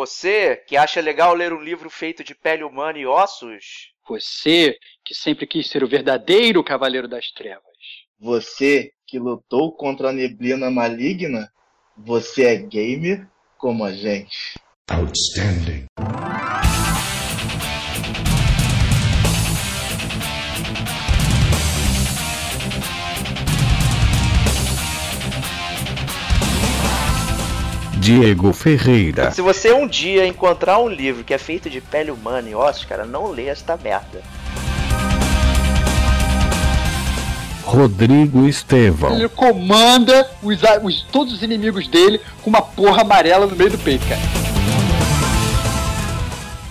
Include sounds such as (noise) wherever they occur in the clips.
Você que acha legal ler um livro feito de pele humana e ossos. Você que sempre quis ser o verdadeiro Cavaleiro das Trevas. Você que lutou contra a neblina maligna. Você é gamer como a gente. Outstanding. Diego Ferreira. Se você um dia encontrar um livro que é feito de pele humana e ossos, cara, não lê esta merda. Rodrigo Estevão. Ele comanda os, os, todos os inimigos dele com uma porra amarela no meio do peito, cara.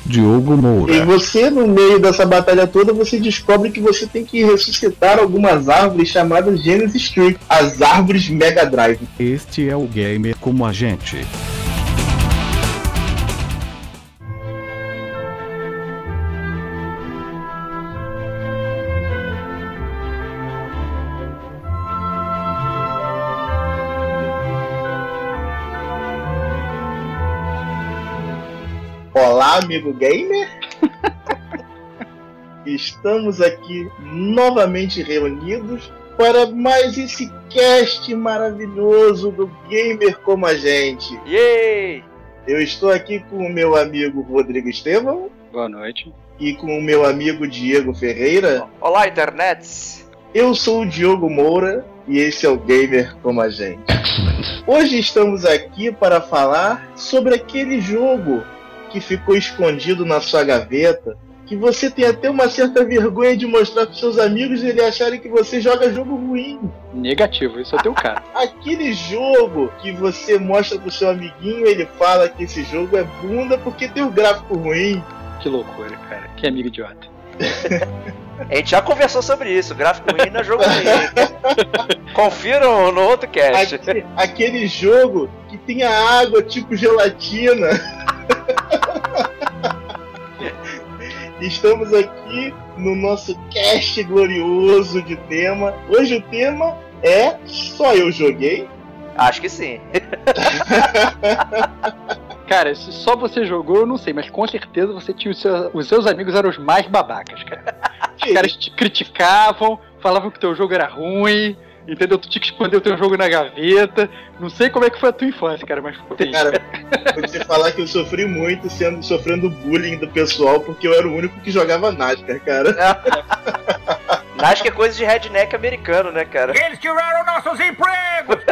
Diogo Moura. E você, no meio dessa batalha toda, você descobre que você tem que ressuscitar algumas árvores chamadas Genesis Tree, as árvores Mega Drive. Este é o gamer como a gente. Amigo gamer! (laughs) Estamos aqui novamente reunidos para mais esse cast maravilhoso do Gamer como a gente. Yay! Eu estou aqui com o meu amigo Rodrigo Estevão. Boa noite. E com o meu amigo Diego Ferreira. Olá, internet! Eu sou o Diogo Moura e esse é o Gamer como a gente. Hoje estamos aqui para falar sobre aquele jogo que ficou escondido na sua gaveta, que você tem até uma certa vergonha de mostrar para seus amigos e eles acharem que você joga jogo ruim. Negativo, isso é teu cara. Aquele jogo que você mostra pro seu amiguinho, ele fala que esse jogo é bunda porque tem um gráfico ruim. Que loucura, cara. Que amigo idiota. (laughs) A gente já conversou sobre isso. Gráfico ruim não é jogo ruim. (laughs) Confiram no outro cast. Aquele, aquele jogo que tem a água tipo gelatina. Estamos aqui no nosso cast glorioso de tema. Hoje o tema é Só Eu Joguei? Acho que sim. (laughs) Cara, se só você jogou, eu não sei, mas com certeza você tinha os seus, os seus amigos eram os mais babacas, cara. Os caras te criticavam, falavam que teu jogo era ruim, entendeu? Tu tinha que esconder o teu jogo na gaveta. Não sei como é que foi a tua infância, cara, mas foi Cara, vou te falar que eu sofri muito sendo, sofrendo bullying do pessoal, porque eu era o único que jogava NASCAR, cara. NASCAR é coisa de redneck americano, né, cara? Eles tiraram nossos empregos!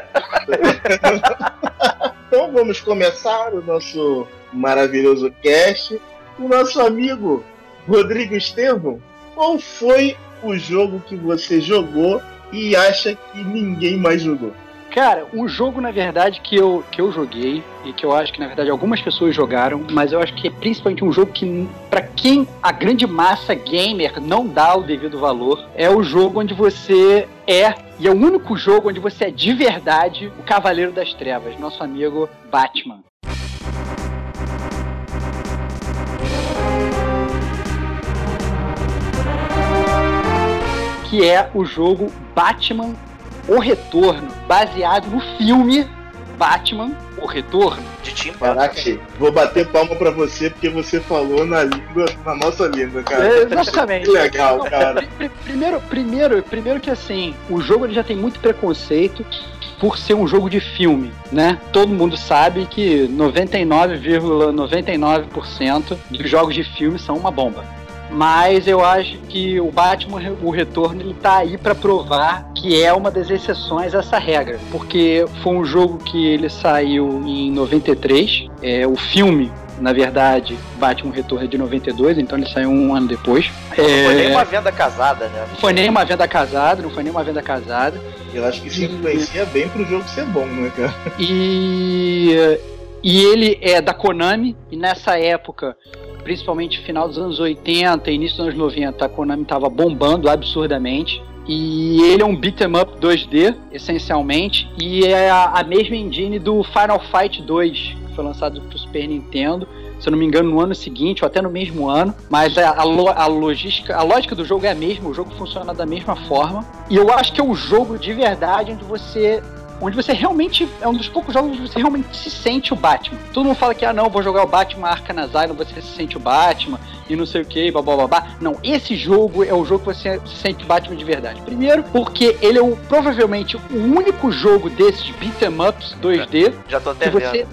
(laughs) então vamos começar o nosso maravilhoso cast. O nosso amigo Rodrigo Estevão, qual foi o jogo que você jogou e acha que ninguém mais jogou? Cara, um jogo, na verdade, que eu, que eu joguei e que eu acho que, na verdade, algumas pessoas jogaram, mas eu acho que é principalmente um jogo que, para quem a grande massa gamer não dá o devido valor, é o jogo onde você é, e é o único jogo onde você é de verdade o Cavaleiro das Trevas, nosso amigo Batman. Que é o jogo Batman O Retorno, baseado no filme Batman O Retorno. De Tim Caraca, vou bater palma pra você porque você falou na língua, na nossa língua, cara. É, exatamente. que legal, cara. Primeiro, primeiro, primeiro que assim, o jogo ele já tem muito preconceito por ser um jogo de filme, né? Todo mundo sabe que 99,99% ,99 dos jogos de filme são uma bomba mas eu acho que o Batman o Retorno ele tá aí para provar que é uma das exceções a essa regra, porque foi um jogo que ele saiu em 93, é o filme na verdade, Batman Retorno é de 92, então ele saiu um ano depois. Não é... foi nem uma venda casada, né? Não foi nem uma venda casada, não foi nem uma venda casada. Eu acho que isso influencia bem pro jogo ser bom, né, cara? E, e ele é da Konami, e nessa época principalmente final dos anos 80 início dos anos 90, a Konami estava bombando absurdamente. E ele é um beat'em up 2D, essencialmente, e é a, mesma engine do Final Fight 2, que foi lançado para o Super Nintendo se eu não me engano, no ano seguinte ou até no mesmo ano. Mas a, a, a, logística, a lógica do jogo é a mesma, o jogo funciona da mesma forma. E eu acho que é o jogo de verdade onde você onde você realmente. É um dos poucos jogos onde você realmente se sente o Batman. Todo mundo fala que, ah, não, vou jogar o Batman Arkham Asylum, você se sente o Batman e não sei o que, blá blá blá blá. Não, esse jogo é o jogo que você se sente o Batman de verdade. Primeiro, porque ele é o, provavelmente o único jogo desses beat'em ups 2D Já tô até que vendo. você,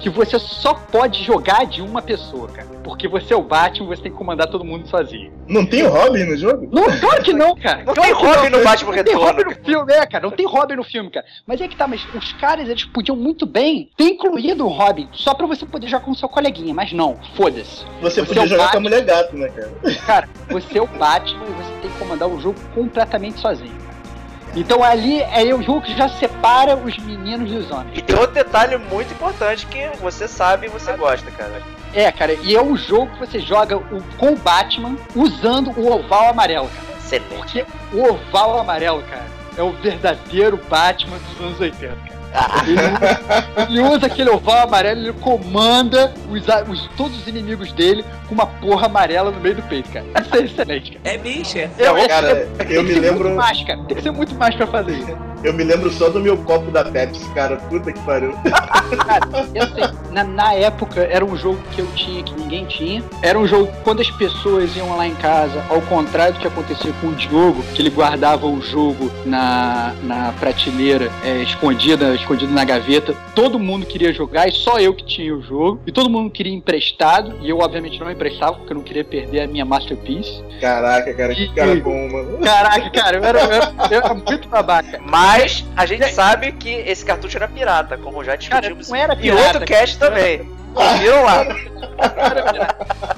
que você só pode jogar de uma pessoa, cara. Porque você é o Batman, você tem que comandar todo mundo sozinho. Não tem o Robin no jogo? Não, claro que não, cara. Não Claro tem Robin no Batman Não tem Retorno. Robin no filme, é, cara. Não tem Robin no filme, cara. Mas é que tá, mas os caras, eles podiam muito bem ter incluído o Robin só pra você poder jogar com o seu coleguinha. Mas não, foda-se. Você, Você podia é jogar com a Batman. mulher gato, né, cara? Cara, você é o Batman e você tem que comandar o jogo completamente sozinho. Então ali é o jogo que já separa os meninos dos homens. E tem outro detalhe muito importante que você sabe e você gosta, cara. É, cara, e é um jogo que você joga o, com o Batman usando o oval amarelo, cara. Excelente. Porque o oval amarelo, cara, é o verdadeiro Batman dos anos 80, cara. Ele, ele usa aquele oval amarelo, ele comanda os, a- os- todos os inimigos dele com uma porra amarela no meio do peito, cara. Isso é excelente, cara. É bicha. É, Cara, é- eu tem me que ser lembro. muito mais, cara. Tem que ser muito mais pra fazer isso. Eu me lembro só do meu copo da Pepsi, cara. Puta que pariu. Cara, eu sei, na, na época era um jogo que eu tinha que ninguém tinha. Era um jogo que quando as pessoas iam lá em casa, ao contrário do que acontecia com o Diogo, que ele guardava o jogo na, na prateleira, é, escondida, escondido na gaveta, todo mundo queria jogar e só eu que tinha o jogo. E todo mundo queria emprestado, e eu obviamente não emprestava, porque eu não queria perder a minha Masterpiece. Caraca, cara, que cara bom, mano. Caraca, cara, eu era, eu era, eu era muito babaca. Mas a gente sabe que esse cartucho era pirata, como já Cara, discutimos. não era e pirata, outro cast também. Confiram lá.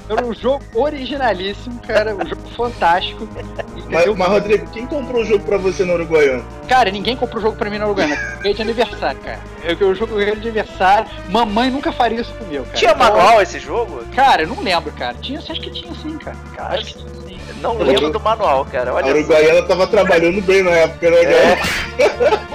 Era um jogo originalíssimo, cara, um jogo fantástico. Mas, Entendeu? mas, Rodrigo, quem comprou o jogo pra você no Uruguaiano? Cara, ninguém comprou o jogo pra mim na Uruguaiana. Eu ganhei de aniversário, cara. Eu, eu jogo ganhei de aniversário. Mamãe nunca faria isso comigo, cara. Tinha Então, manual esse jogo? Cara, eu não lembro, cara. Tinha, acho que tinha sim, cara. Cara, Acho que tinha. Não lembro do manual, cara. A Olha só. Uruguaiana tava trabalhando bem na época, né, É, cara? (laughs)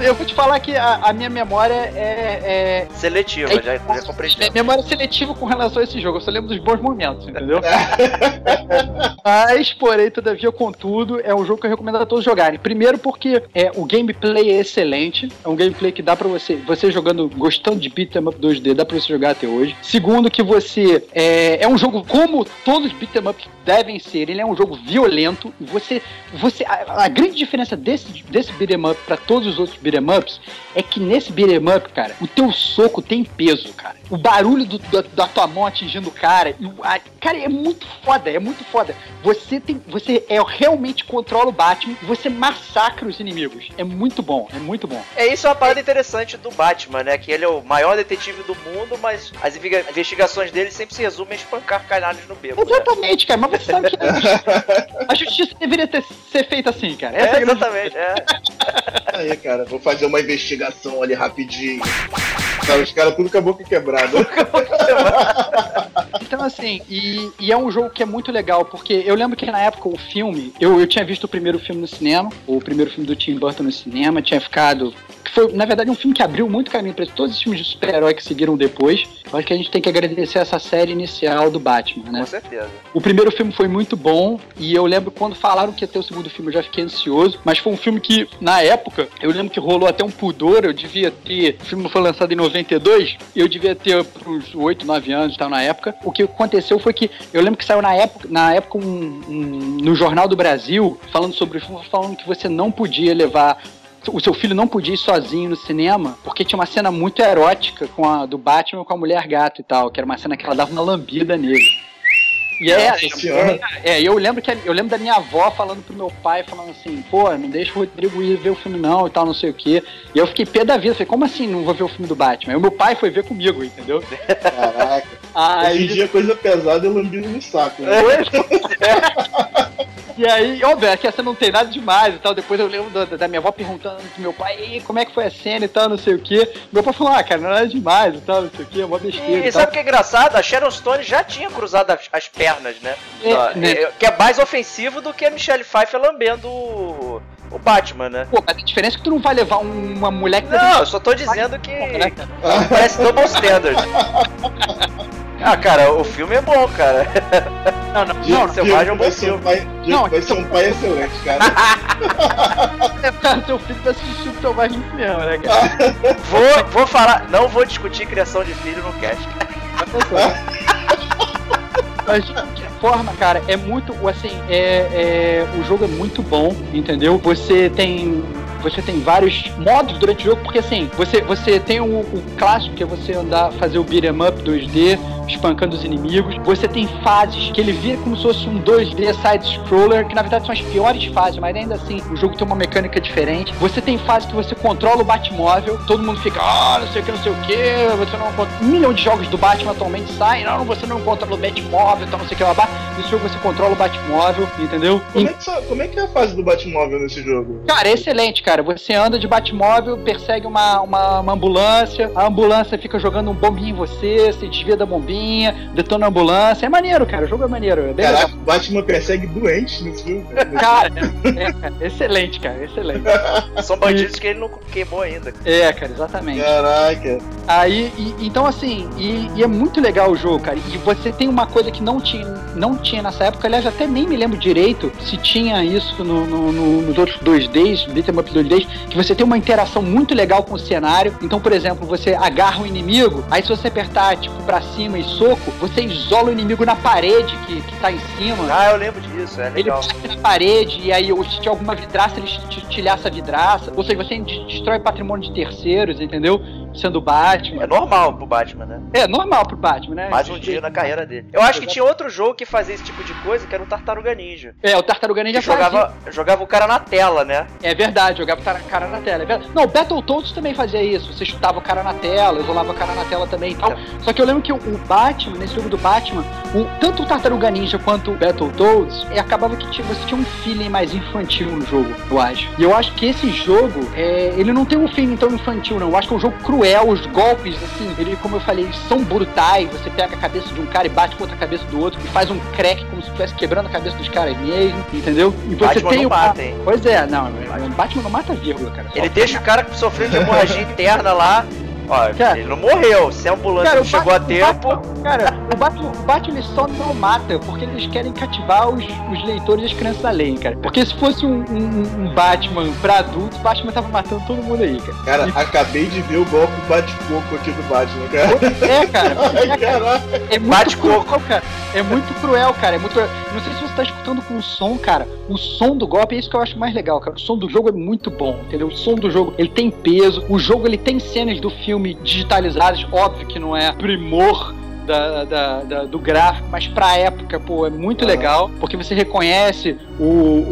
Eu vou te falar que a, a minha memória é. seletiva, é, já, já comprei. Minha memória é seletiva com relação a esse jogo. Eu só lembro dos bons momentos, entendeu? (laughs) Mas, porém, todavia, contudo, é um jogo que eu recomendo a todos jogarem. Primeiro porque é, o gameplay é excelente. É um gameplay que dá pra você, você jogando, gostando de beat'em up 2D, dá pra você jogar até hoje. Segundo que você, é, é um jogo como todos os beat'em ups devem ser. Ele é um jogo violento. Você, você a, a grande diferença desse, desse beat'em up pra todos os outros beat'em ups é que nesse beat'em up, cara, o teu soco tem peso, cara. O barulho do- da, da tua mão atingindo o cara, e o- a- cara, é muito foda, é muito foda. Você tem, você é realmente controla o Batman e você massacra os inimigos. É muito bom, é muito bom. É isso é uma parada interessante do Batman, né? Que ele é o maior detetive do mundo, mas as investiga- investigações dele sempre se resumem a espancar canalhas no beco. Né? Exatamente, cara, mas você sabe que a justiça, (laughs) a justiça deveria ter, ser feita assim, cara. Essa é, É, exatamente. É. Aí, cara, vou fazer uma investigação ali rapidinho. Tá, os caras tudo (laughs) com a boca quebrada. Então, assim, e, e é um jogo que é muito legal, porque eu lembro que na época o filme, eu, eu tinha visto o primeiro filme no cinema, o primeiro filme do Tim Burton no cinema, tinha ficado. Que foi, na verdade, um filme que abriu muito caminho para todos os filmes de super-herói que seguiram depois. Eu acho que a gente tem que agradecer essa série inicial do Batman, né? Com certeza. O primeiro filme foi muito bom e eu lembro quando falaram que ia ter o segundo filme, eu já fiquei ansioso. Mas foi um filme que, na época, eu lembro que rolou até um pudor. Eu devia ter. O filme foi lançado em 92, eu devia ter uns 8, 9 anos e tal na época. O que aconteceu foi que eu lembro que saiu na época, na época um, um- no Jornal do Brasil, falando sobre o filme, falando que você não podia levar o seu filho não podia ir sozinho no cinema, porque tinha uma cena muito erótica com a, do Batman com a mulher gato e tal, que era uma cena que ela dava uma lambida nele. E é, senhora. é, e eu lembro que eu lembro da minha avó falando pro meu pai, falando assim, pô, não deixa o Rodrigo ir ver o filme não e tal, não sei o quê. E eu fiquei pé da vida, falei, como assim não vou ver o filme do Batman? Aí o meu pai foi ver comigo, entendeu? Caraca. Hoje em Aí, dia coisa pesada é lambido no saco, né? E aí, óbvio, é que essa não tem nada demais e tal. Depois eu lembro da, da minha avó perguntando pro meu pai, "E, como é que foi a cena e tal, não sei o quê. Meu pai falou, ah, cara, não é nada demais e tal, não sei o quê, é uma besteira E e tal. sabe o que é engraçado? A Sharon Stone já tinha cruzado as, as pernas, né? É, né? é, que é mais ofensivo do que a Michelle Pfeiffer lambendo o, o Batman, né? Pô, mas a diferença é que tu não vai levar um- uma mulher que Não, eu só tô dizendo que né, cara? parece double standard. (laughs) Ah, cara, o filme é bom, cara. (laughs) Não, não, Diego, não, não. Selvagem é um bom vai ser um pai, Diego Não, vai ser um pai excelente, cara. (laughs) Cara, teu filho vai assistir o Selvagem cinema, né, cara? (laughs) Vou, vou falar, não vou discutir criação de filho no cast. Mas de qualquer forma, cara, é muito. Assim, é, é, o jogo é muito bom, entendeu? Você tem. Você tem vários modos durante o jogo, porque assim, você, você tem o, o clássico, que é você andar, fazer o beat'em up 2D, espancando os inimigos. Você tem fases que ele vira como se fosse um 2D side-scroller, que na verdade são as piores fases, mas ainda assim o jogo tem uma mecânica diferente. Você tem fase que você controla o Batmóvel, todo mundo fica, ah, não sei o que, não sei o que, você não controla. Um milhão de jogos do Batman atualmente saem, não, você não controla o Batmóvel, então não sei o que, lá. Nesse jogo você controla o Batmóvel, entendeu? Como é, que, como é que é a fase do Batmóvel nesse jogo? Cara, é excelente, cara. Você anda de Batmóvel, persegue uma, uma, uma ambulância, a ambulância fica jogando um bombinho em você, você desvia da bombinha, detona a ambulância. É maneiro, cara. O jogo é maneiro. É bem Caraca, o Batman persegue doentes jogo. cara. legal. (laughs) Cara, é, é, cara, excelente, cara. Excelente. (laughs) São bandidos que ele não queimou ainda. É, cara, exatamente. Caraca. Aí, e- então assim, e, e é muito legal o jogo, cara. E você tem uma coisa que não tinha, não tinha nessa época, aliás, até nem me lembro direito se tinha isso no, no- no- nos outros 2Ds, beat'em up 2Ds, que você tem uma interação muito legal com o cenário. Então, por exemplo, você agarra o inimigo, aí se você apertar, tipo, pra cima e soco, você isola o inimigo na parede que, que tá em cima. Ah, eu lembro disso, é Ele legal. bate na parede e aí, ou se tiver alguma vidraça, ele tilhaça a vidraça. Ou seja, você de- destrói patrimônio de terceiros, entendeu? Sendo Batman. É normal pro Batman, né? É normal pro Batman, né? Mais um dia na carreira dele. Eu acho que tinha outro jogo que fazia esse tipo de coisa, que era o Tartaruga Ninja. É, o Tartaruga Ninja jogava, jogava o cara na tela, né? É verdade, jogava o cara- na tela. É verdade. Não, o Battletoads também fazia isso. Você chutava o cara na tela, isolava o cara na tela também e tal. Só que eu lembro que o, o Batman, nesse jogo do Batman, o- tanto o Tartaruga Ninja quanto o Battletoads, é, acabava que tinha- você tinha um feeling mais infantil no jogo, eu acho. E eu acho que esse jogo, é, ele não tem um feeling tão infantil, não. Eu acho que é um jogo cruel, os golpes, assim, ele, como eu falei, são brutais. Você pega a cabeça de um cara e bate contra a cabeça do outro e faz um crack como se estivesse quebrando a cabeça dos caras mesmo, entendeu? E você Batman tem não uma- mata, hein? Pois é, não, o Batman não mata vírgula, cara. Ele deixa o cara sofrendo de hemorragia (laughs) interna lá. Ó, Cara. ele não morreu. Se a ambulância Cara, não chegou a tempo. Batman- cara, o Batman, o Batman ele só não mata porque eles querem cativar os, os leitores e as crianças da lei, cara. Porque se fosse um, um- um Batman pra adultos, o Batman tava matando todo mundo aí, cara. Cara, acabei de ver o golpe bate-coco aqui do Batman, cara. É, cara. (laughs) Ai, É, cara. É muito Bate-coco. cara. É muito cruel, cara. É muito cruel. Não sei se você tá escutando com o som, cara. O som do golpe é isso que eu acho mais legal, cara. O som do jogo é muito bom, entendeu? O som do jogo, ele tem peso. O jogo, ele tem cenas do filme digitalizadas. Óbvio que não é primor da, da- da- do gráfico, mas pra época, pô, é muito legal, porque você reconhece o,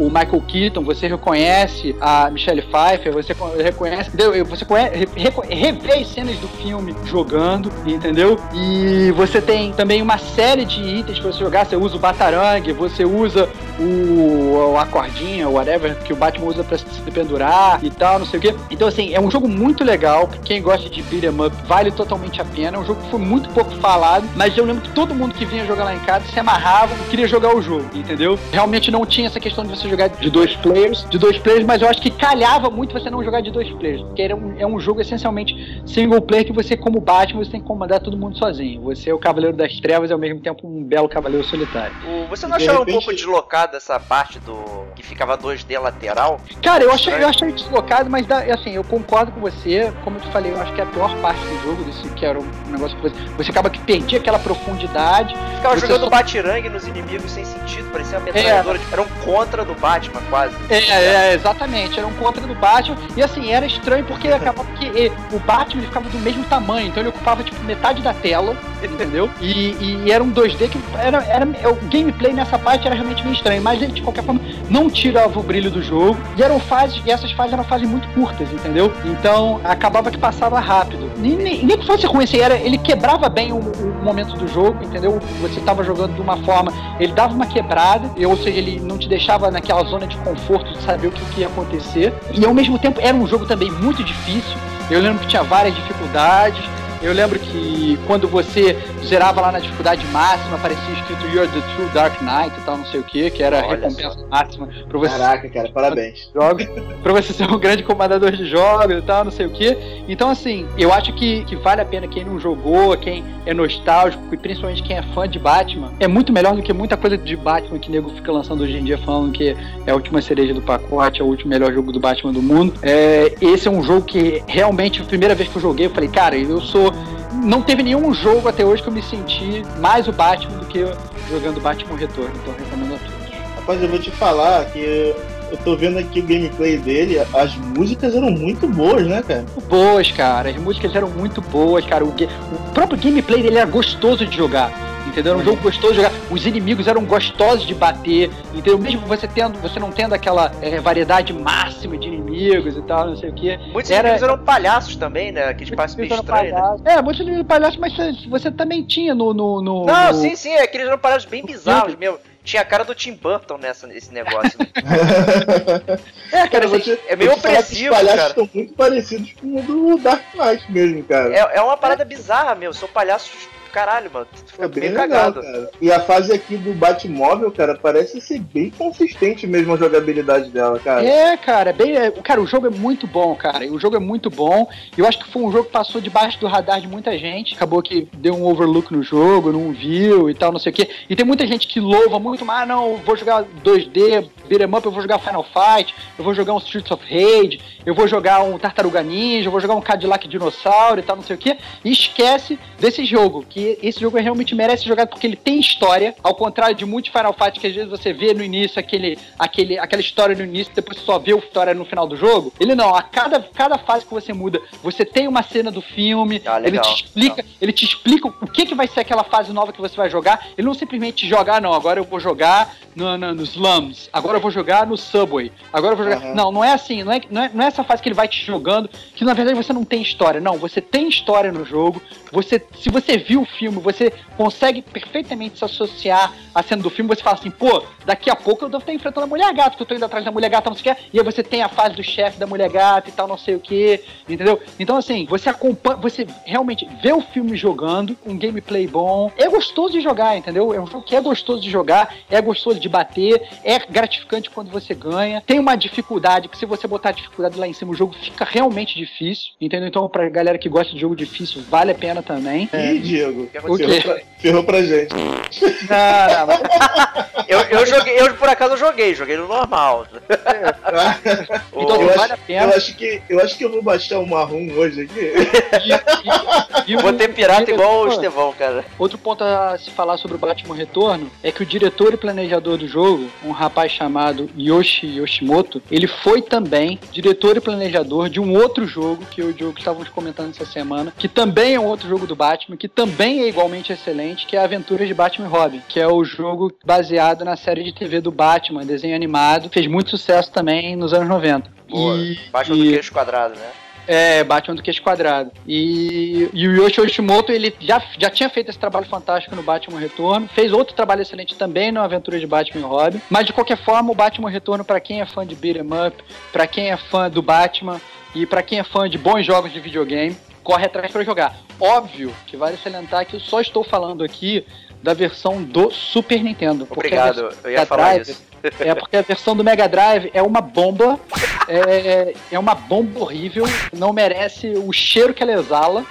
o Michael Keaton, você reconhece a Michelle Pfeiffer, você co- reconhece, entendeu? você conhece, revê as cenas do filme jogando, entendeu? E você tem também uma série de itens pra você jogar, você usa o batarangue, você usa o, a cordinha, whatever, que o Batman usa pra se pendurar e tal, não sei o quê. Então, assim, é um jogo muito legal, quem gosta de beat'em up vale totalmente a pena, é um jogo que foi muito pouco falado, mas eu lembro que todo mundo que vinha jogar lá em casa se amarrava e queria jogar o jogo, entendeu? Realmente não tinha essa questão de você jogar de dois players, de dois players, mas eu acho que calhava muito você não jogar de dois players, porque era um, é um jogo essencialmente single player que você, como Batman, você tem que comandar todo mundo sozinho. Você é o Cavaleiro das Trevas e ao mesmo tempo um belo Cavaleiro Solitário. O- você não achava um repente- pouco deslocado essa parte do. que ficava 2D lateral? Cara, eu achei, eu achei deslocado, mas dá- assim, eu concordo com você. Como eu te falei, eu acho que é a pior parte do jogo, desse, que era um negócio que você, você acaba que perdia aquela profundidade. Ficava jogando só- batirangue nos inimigos sem sentido, parecia uma metralhadora. Era um contra do Batman, quase. É, é, exatamente, era um contra do Batman. E assim, era estranho porque acabava que eh, o Batman ficava do mesmo tamanho, então ele ocupava tipo metade da tela, (laughs) entendeu? E, e era um 2D que era, era o gameplay nessa parte era realmente meio estranho, mas ele de qualquer forma não tirava o brilho do jogo. E eram fases, e essas fases eram fases muito curtas, entendeu? Então acabava que passava rápido. Nem, nem, nem que fosse ruim, assim, era, ele quebrava bem o, o momento do jogo, entendeu? Você tava jogando de uma forma, ele dava uma quebrada, ou seja, ele não te deixava naquela zona de conforto de saber o que, que ia acontecer. E ao mesmo tempo era um jogo também muito difícil. Eu lembro que tinha várias dificuldades. Eu lembro que quando você zerava lá na dificuldade máxima, aparecia escrito You're the True Dark Knight e tal, não sei o que, que era a Olha recompensa máxima pra você Caraca, cara, parabéns. jogos, pra você ser um grande comandador de jogos e tal, não sei o que. Então, assim, eu acho que, que vale a pena quem não jogou, quem é nostálgico e principalmente quem é fã de Batman. É muito melhor do que muita coisa de Batman que o nego fica lançando hoje em dia falando que é a última cereja do pacote, é o último melhor jogo do Batman do mundo. É, esse é um jogo que realmente, a primeira vez que eu joguei, eu falei, cara, eu sou. Não teve nenhum jogo até hoje que eu me senti mais o Batman do que jogando Batman Retorno. Então recomendo a todos. Rapaz, eu vou te falar que eu tô vendo aqui o gameplay dele, as músicas eram muito boas, né, cara? boas, cara. As músicas eram muito boas, cara. O, o próprio gameplay dele era gostoso de jogar. Entendeu? Era um jogo gostoso de jogar. Os inimigos eram gostosos de bater. Entendeu? Mesmo você tendo, você não tendo aquela é, variedade máxima de inimigos e tal, não sei o que. Muitos Era- inimigos eram palhaços também, né? Que parece meio estranho, né? É, muitos inimigos palhaços, mas você- você também tinha no. no, no Não, no- sim, sim, é que eles eram palhaços bem bizarros mesmo. Tinha a cara do Tim Burton nessa, nesse negócio. né? (laughs) É, cara, te- é meio opressivo, Os palhaços cara. estão muito parecidos com o do Dark Knight mesmo, cara. É, é uma parada bizarra, meu. São palhaços caralho, mano. Tu fica É bem bem legal, cagado. cara. E a fase aqui do Batmóvel, cara, parece ser bem consistente mesmo a jogabilidade dela, cara. É, cara, é bem. é- cara, o jogo é muito bom, cara. O jogo é muito bom. Eu acho que foi um jogo que passou debaixo do radar de muita gente. Acabou que deu um overlook no jogo, não viu e tal, não sei o quê. E tem muita gente que louva muito, mas ah, não, vou jogar 2D, beat'em up, eu vou jogar Final Fight, eu vou jogar um Streets of Rage, eu vou jogar um Tartaruga Ninja, eu vou jogar um Cadillac Dinossauro e tal, não sei o quê. E esquece desse jogo, que esse jogo realmente merece ser jogado porque ele tem história, ao contrário de muitos Final Fight que às vezes você vê no início aquele, aquele, aquela história no início, depois você só vê a história no final do jogo. Ele não, a cada, cada fase que você muda, você tem uma cena do filme, Ah, ele te explica, ele te explica o que, que vai ser aquela fase nova que você vai jogar. Ele não simplesmente jogar, não, agora eu vou jogar no, no- nos slums, agora eu vou jogar no subway, agora eu vou jogar. Aham. Não, não é assim, não é, não, é, não é essa fase que ele vai te jogando, que na verdade você não tem história. Não, você tem história no jogo. Você, se você viu o filme, você consegue perfeitamente se associar à cena do filme. Você fala assim, pô, daqui a pouco eu devo estar enfrentando a mulher gata, que eu tô indo atrás da mulher gata, não sei o que. E aí você tem a fase do chefe da mulher gata e tal, não sei o que, entendeu? Então, assim, você acompanha, você realmente vê o filme jogando, um gameplay bom. É gostoso de jogar, entendeu? É um jogo que é gostoso de jogar, é gostoso de bater, é gratificante quando você ganha. Tem uma dificuldade, que se você botar a dificuldade lá em cima, o jogo fica realmente difícil, entendeu? Então, pra galera que gosta de jogo difícil, vale a pena também. Ih, Diego, O ferrou quê? pra, ferrou pra gente. Não, não, mas- (laughs) Eu, eu joguei, eu por acaso joguei, joguei no normal. (laughs) Então, eu, vale a acho, pena. eu, acho que, eu acho que eu vou baixar o marrom hoje aqui. E- e- e Vou ter pirata igual o Estevão, cara. Outro ponto a se falar sobre o Batman Retorno é que o diretor e planejador do jogo, um rapaz chamado Yoshi Yoshimoto, ele foi também diretor e planejador de um outro jogo que eu e o Diogo estávamos comentando essa semana, que também é um outro jogo do Batman, que também é igualmente excelente, que é Aventuras de Batman e Robin, que é o jogo baseado na série de TV do Batman, desenho animado, fez muito sucesso também nos anos 90. Boa. E- Batman do e- queixo quadrado, né? É, Batman do Queixo Quadrado. E, e o Yoshi Yoshimoto, ele já, já tinha feito esse trabalho fantástico no Batman Retorno, fez outro trabalho excelente também no Aventura de Batman e Robin, mas de qualquer forma, o Batman Retorno, pra quem é fã de beat'em up, pra quem é fã do Batman e pra quem é fã de bons jogos de videogame, corre atrás pra jogar. Óbvio que vale salientar que eu só estou falando aqui da versão do Super Nintendo. Obrigado, eu ia falar Drive- isso. É porque a versão do Mega Drive é uma bomba, é, é uma bomba horrível, não merece o cheiro que ela exala.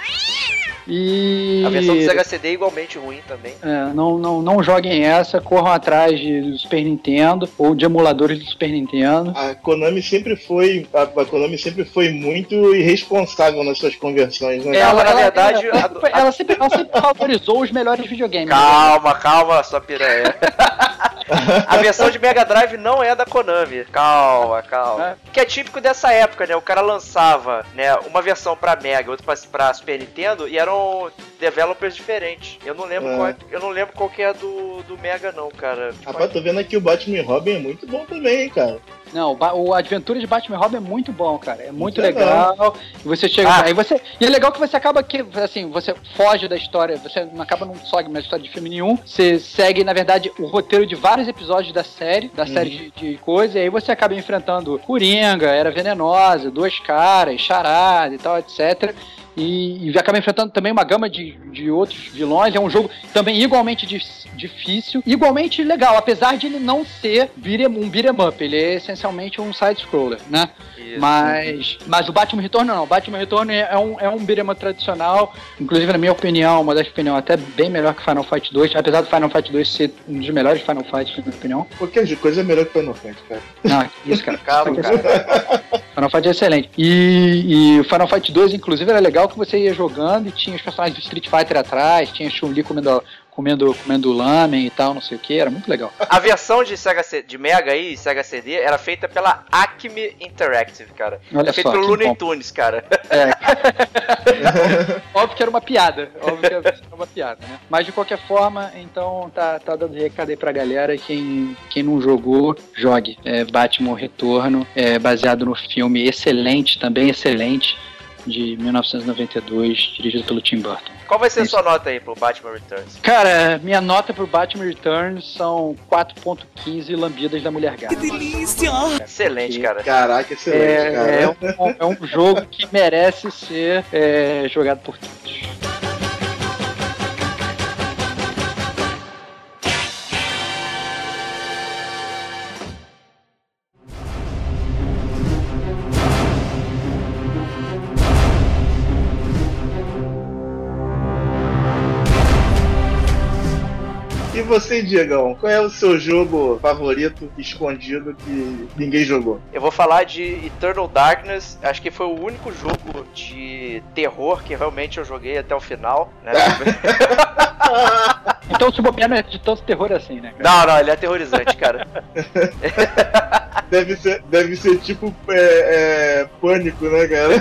E A versão do Sega CD é igualmente ruim também. é, não, não, não joguem essa, corram atrás de, do Super Nintendo ou de emuladores do Super Nintendo. A Konami sempre foi. A, a Konami sempre foi muito irresponsável nas suas conversões, né? Ela, na verdade, ela, a- ela sempre, ela sempre favorizou os melhores videogames. Calma, calma, sua piranha. (laughs) (laughs) A versão de Mega Drive não é da Konami. Calma, calma. É. Que é típico dessa época, né? O cara lançava, né, uma versão pra Mega, outra pra Super Nintendo e eram developers diferentes. Eu não lembro É. qual, é- eu não lembro qual que é do, do Mega não, cara. Rapaz, tô vendo aqui o Batman e Robin é muito bom também, hein, cara. Não, o, o Adventura de Batman e Robin é muito bom, cara. É muito legal. E você chega. Ah. Aí você, e é legal que você acaba que, assim, você foge da história, você não acaba não segue mais história de filme nenhum. Você segue, na verdade, o roteiro de vários episódios da série, da série de, de coisa, e aí você acaba enfrentando Coringa, Era Venenosa, Duas Caras, Charada e tal, etc. e, e acaba enfrentando também uma gama de, de outros vilões. É um jogo também igualmente dif- difícil, igualmente legal, apesar de ele não ser beat'em- um beat'em up, ele é essencialmente um side-scroller, né? Isso. Mas, mas o Batman Retorno não. O Batman Retorno é um, é um up tradicional, inclusive na minha opinião, uma das opinião, até bem melhor que Final Fight 2, apesar do Final Fight 2 ser um dos melhores Final Fights, na minha opinião. Qualquer de coisa é melhor que Final Fantasy, cara. Não, isso, cara. (laughs) Calma, cara. Final Fight é excelente. E, e o Final Fight 2, inclusive, era legal que você ia jogando e tinha os personagens do Street Fighter atrás, tinha Chun-Li comendo, comendo, comendo lamen e tal, não sei o que, era muito legal. A versão de Sega C- de Mega aí, e Sega CD, era feita pela Acme Interactive, cara. Olha é feito só, pelo Looney. Tunes, cara. (laughs) Óbvio que era uma piada, óbvio que era uma piada, né? Mas de qualquer forma, então tá, tá dando recado aí pra galera, quem, quem não jogou, jogue. É Batman Retorno, é baseado no filme excelente, também excelente, de 1992, dirigido pelo Tim Burton. Qual vai ser a sua nota aí pro Batman Returns? Cara, minha nota pro Batman Returns são 4.15 lambidas da mulher gata. Excelente, cara. Caraca, excelente, É, cara. é um, é um jogo que merece ser é, jogado por todos. Você, Diegão, qual é o seu jogo favorito escondido que ninguém jogou? Eu vou falar de Eternal Darkness. Acho que foi o único jogo de terror que realmente eu joguei até o final. Né? (laughs) Então, se bobear não é de tanto terror assim, né? cara? não, não, ele é aterrorizante, cara. (laughs) Deve ser, deve ser tipo é, é, pânico, né, cara?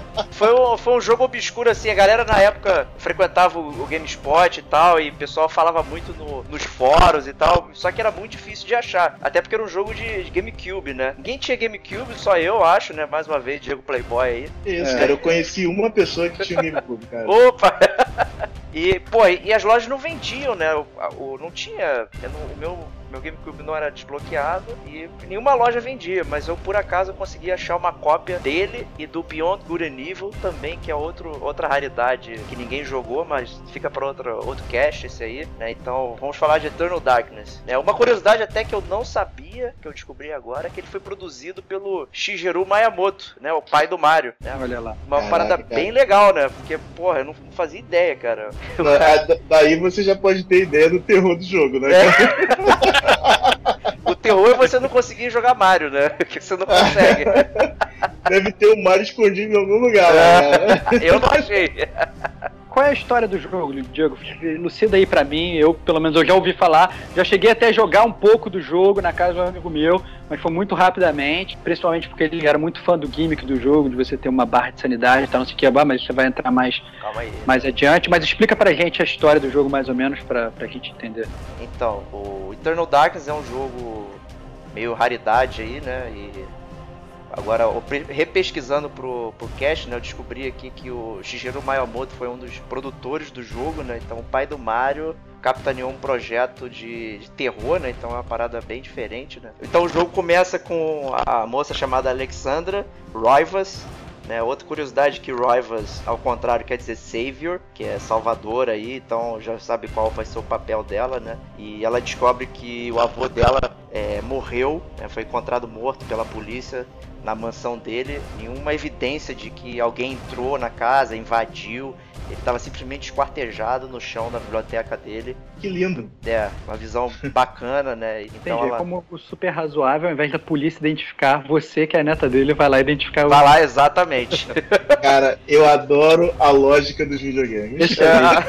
(laughs) Foi um, foi um jogo obscuro, assim. A galera na época frequentava o, o GameSpot e tal, e o pessoal falava muito no- nos fóruns e tal. Só que era muito difícil de achar. Até porque era um jogo de, de GameCube, né? Ninguém tinha GameCube, só eu acho, né? Mais uma vez, Diego Playboy aí. Isso, É. cara, eu conheci uma pessoa que tinha um GameCube, cara. Opa! (laughs) E, pô, e, as lojas não vendiam, né? O, o- não tinha. o meu, meu GameCube não era desbloqueado e nenhuma loja vendia, mas eu por acaso consegui achar uma cópia dele e do Beyond Good and Evil também, que é outro, outra raridade que ninguém jogou, mas fica para outro, outro cache esse aí, né? Então vamos falar de Eternal Darkness. Né? Uma curiosidade até que eu não sabia, que eu descobri agora, é que ele foi produzido pelo Shigeru Miyamoto, né? O pai do Mario, né? Olha lá. Uma Caraca, parada cara. bem legal, né? Porque, porra, eu não fazia ideia, cara. Da- da- Daí você já pode ter ideia do terror do jogo, né? cara? (laughs) O terror é você não conseguir jogar Mario, né? (laughs) Que você não consegue. Deve ter o Mario escondido em algum lugar, né? (laughs) Eu não achei. Qual é a história do jogo, Diego? Lucida aí pra mim, eu pelo menos eu já ouvi falar, já cheguei até a jogar um pouco do jogo na casa de um amigo meu, mas foi muito rapidamente, principalmente porque ele era muito fã do gimmick do jogo, de você ter uma barra de sanidade e tal, não sei o que, mas você vai entrar mais, mais adiante, mas explica pra gente a história do jogo mais ou menos pra, pra gente entender. Então, o Eternal Darkness é um jogo meio raridade aí, né? E agora, repesquisando pro, pro cast, né? Eu descobri aqui que o Shigeru Miyamoto foi um dos produtores do jogo, né? Então, o pai do Mario capitaneou um projeto de, de terror, né? Então é uma parada bem diferente, né? Então o jogo começa com a moça chamada Alexandra Roivas, né, outra curiosidade que Roivas, ao contrário, quer dizer Savior, que é salvador aí, então já sabe qual vai ser o papel dela, né? E ela descobre que o avô dela é, morreu, né, foi encontrado morto pela polícia na mansão dele, nenhuma evidência de que alguém entrou na casa, invadiu. Ele estava simplesmente esquartejado no chão da biblioteca dele. Que lindo. É, uma visão (laughs) bacana, né? Então Entendi, ela como o super razoável, ao invés da polícia identificar você, que é a neta dele, vai lá identificar o... vai lá exatamente. (laughs) Cara, eu adoro a lógica dos videogames. Excelente.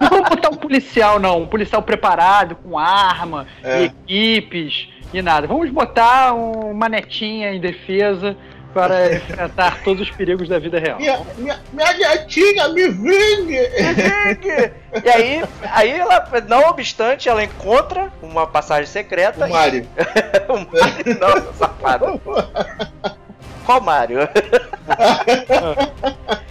Não vamos botar um policial, não. Um policial preparado, com arma, É. e equipes e nada. Vamos botar um- uma netinha em defesa para (laughs) enfrentar todos os perigos da vida real. Minha, minha, minha netinha, me vingue! e aí, aí ela, não obstante, ela encontra uma passagem secreta. O Mario. (laughs) O Mario, nossa, safado. Qual Mario?